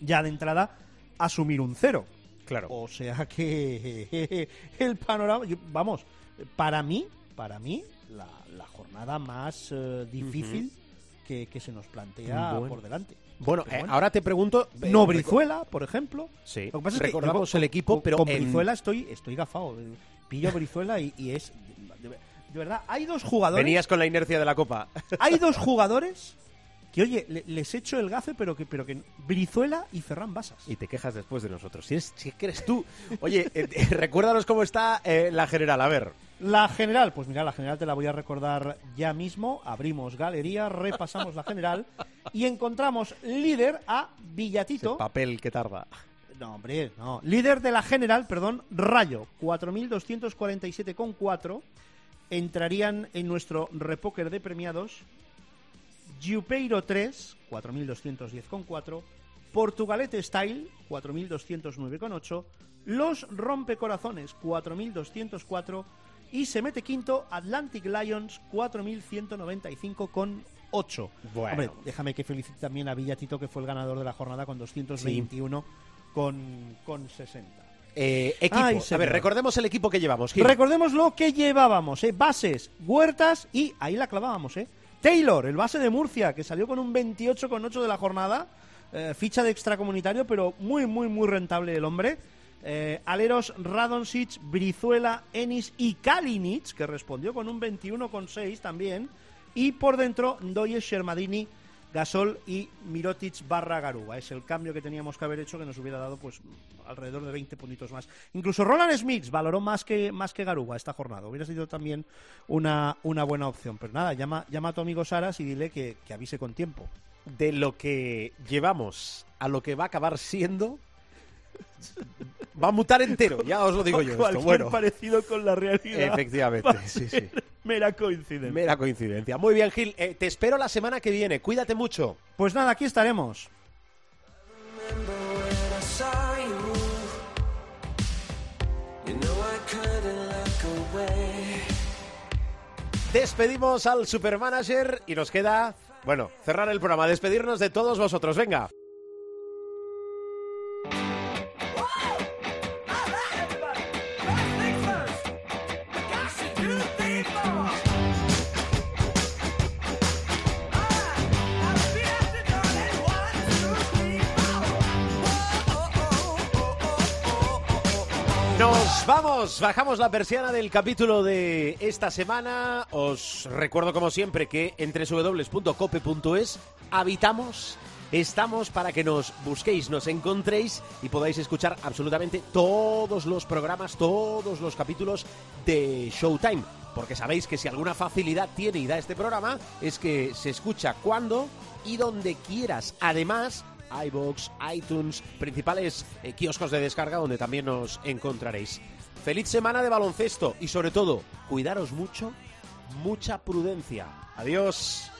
H: ya de entrada asumir un cero.
C: Claro.
H: O sea que el panorama, yo- vamos, para mí, para mí, la, la jornada más eh, difícil que, que se nos plantea
C: Bueno.
H: por delante.
C: Bueno, eh, ahora te pregunto. eh,
H: No Brizuela, por ejemplo.
C: Sí.
H: Lo que pasa es que
C: Recordamos
H: con-
C: el equipo,
H: con-
C: pero
H: con
C: en-
H: Brizuela estoy, estoy gafado. Pillo Brizuela y, y es. De, verdad, hay dos jugadores.
C: Venías con la inercia de la copa.
H: Hay dos jugadores que, oye, le- les echo el gafe, pero que, pero que. Brizuela y Ferran Basas.
C: Y te quejas después de nosotros. Si es, si es que eres tú. Oye, eh, eh, recuérdanos cómo está eh, la general. A ver.
H: La general, pues mira, la general te la voy a recordar ya mismo. Abrimos galería, repasamos la general y encontramos líder a Villatito.
C: Papel que tarda.
H: No, hombre, no. Líder de la general, perdón, Rayo, 4.247,4. Entrarían en nuestro repóker de premiados Giupeiro 3, 4.210,4. Portugalete Style, 4.209,8. Los Rompecorazones, 4.204. Y se mete quinto Atlantic Lions, 4.195,8.
C: Bueno.
H: Hombre, déjame que felicite también a Villatito, que fue el ganador de la jornada con 221 con, con 60.
C: Eh, equipo.
H: Ay,
C: a ver, recordemos el equipo que llevamos. Gil.
H: Recordemos lo que llevábamos, ¿eh? Bases, Huertas y ahí la clavábamos, ¿eh? Taylor, el base de Murcia, que salió con un 28,8 de la jornada. eh, ficha de extracomunitario, pero muy, muy, muy rentable el hombre. Eh, aleros Radonsic, Brizuela, Enis y Kalinic, que respondió con un 21,6 también. Y por dentro, Ndoye, Shermadini, Gasol y Mirotic barra Garuba. Es el cambio que teníamos que haber hecho que nos hubiera dado pues alrededor de 20 puntitos más. Incluso Roland Smith valoró más que, más que Garuba esta jornada. Hubiera sido también una, una buena opción. Pero nada, llama, llama a tu amigo Saras y dile que, que avise con tiempo.
C: De lo que llevamos a lo que va a acabar siendo, va a mutar entero, ya os lo digo yo. Esto.
H: Cualquier
C: Bueno,
H: parecido con la realidad.
C: efectivamente,
H: va a
C: sí, sí.
H: Mera coincidencia.
C: Mera coincidencia. Muy bien, Gil. eh, te espero la semana que viene. Cuídate mucho.
H: Pues nada, aquí estaremos.
C: Despedimos al Supermanager y nos queda, bueno, cerrar el programa, despedirnos de todos vosotros. Venga. Vamos, bajamos la persiana del capítulo de esta semana. Os recuerdo como siempre que en www.cope.es habitamos, estamos para que nos busquéis, nos encontréis y podáis escuchar absolutamente todos los programas, todos los capítulos de Showtime. Porque sabéis que si alguna facilidad tiene y da este programa es que se escucha cuando y donde quieras. Además, iBox, iTunes, principales eh, kioscos de descarga donde también nos encontraréis. Feliz semana de baloncesto y sobre todo, cuidaros mucho, mucha prudencia. Adiós.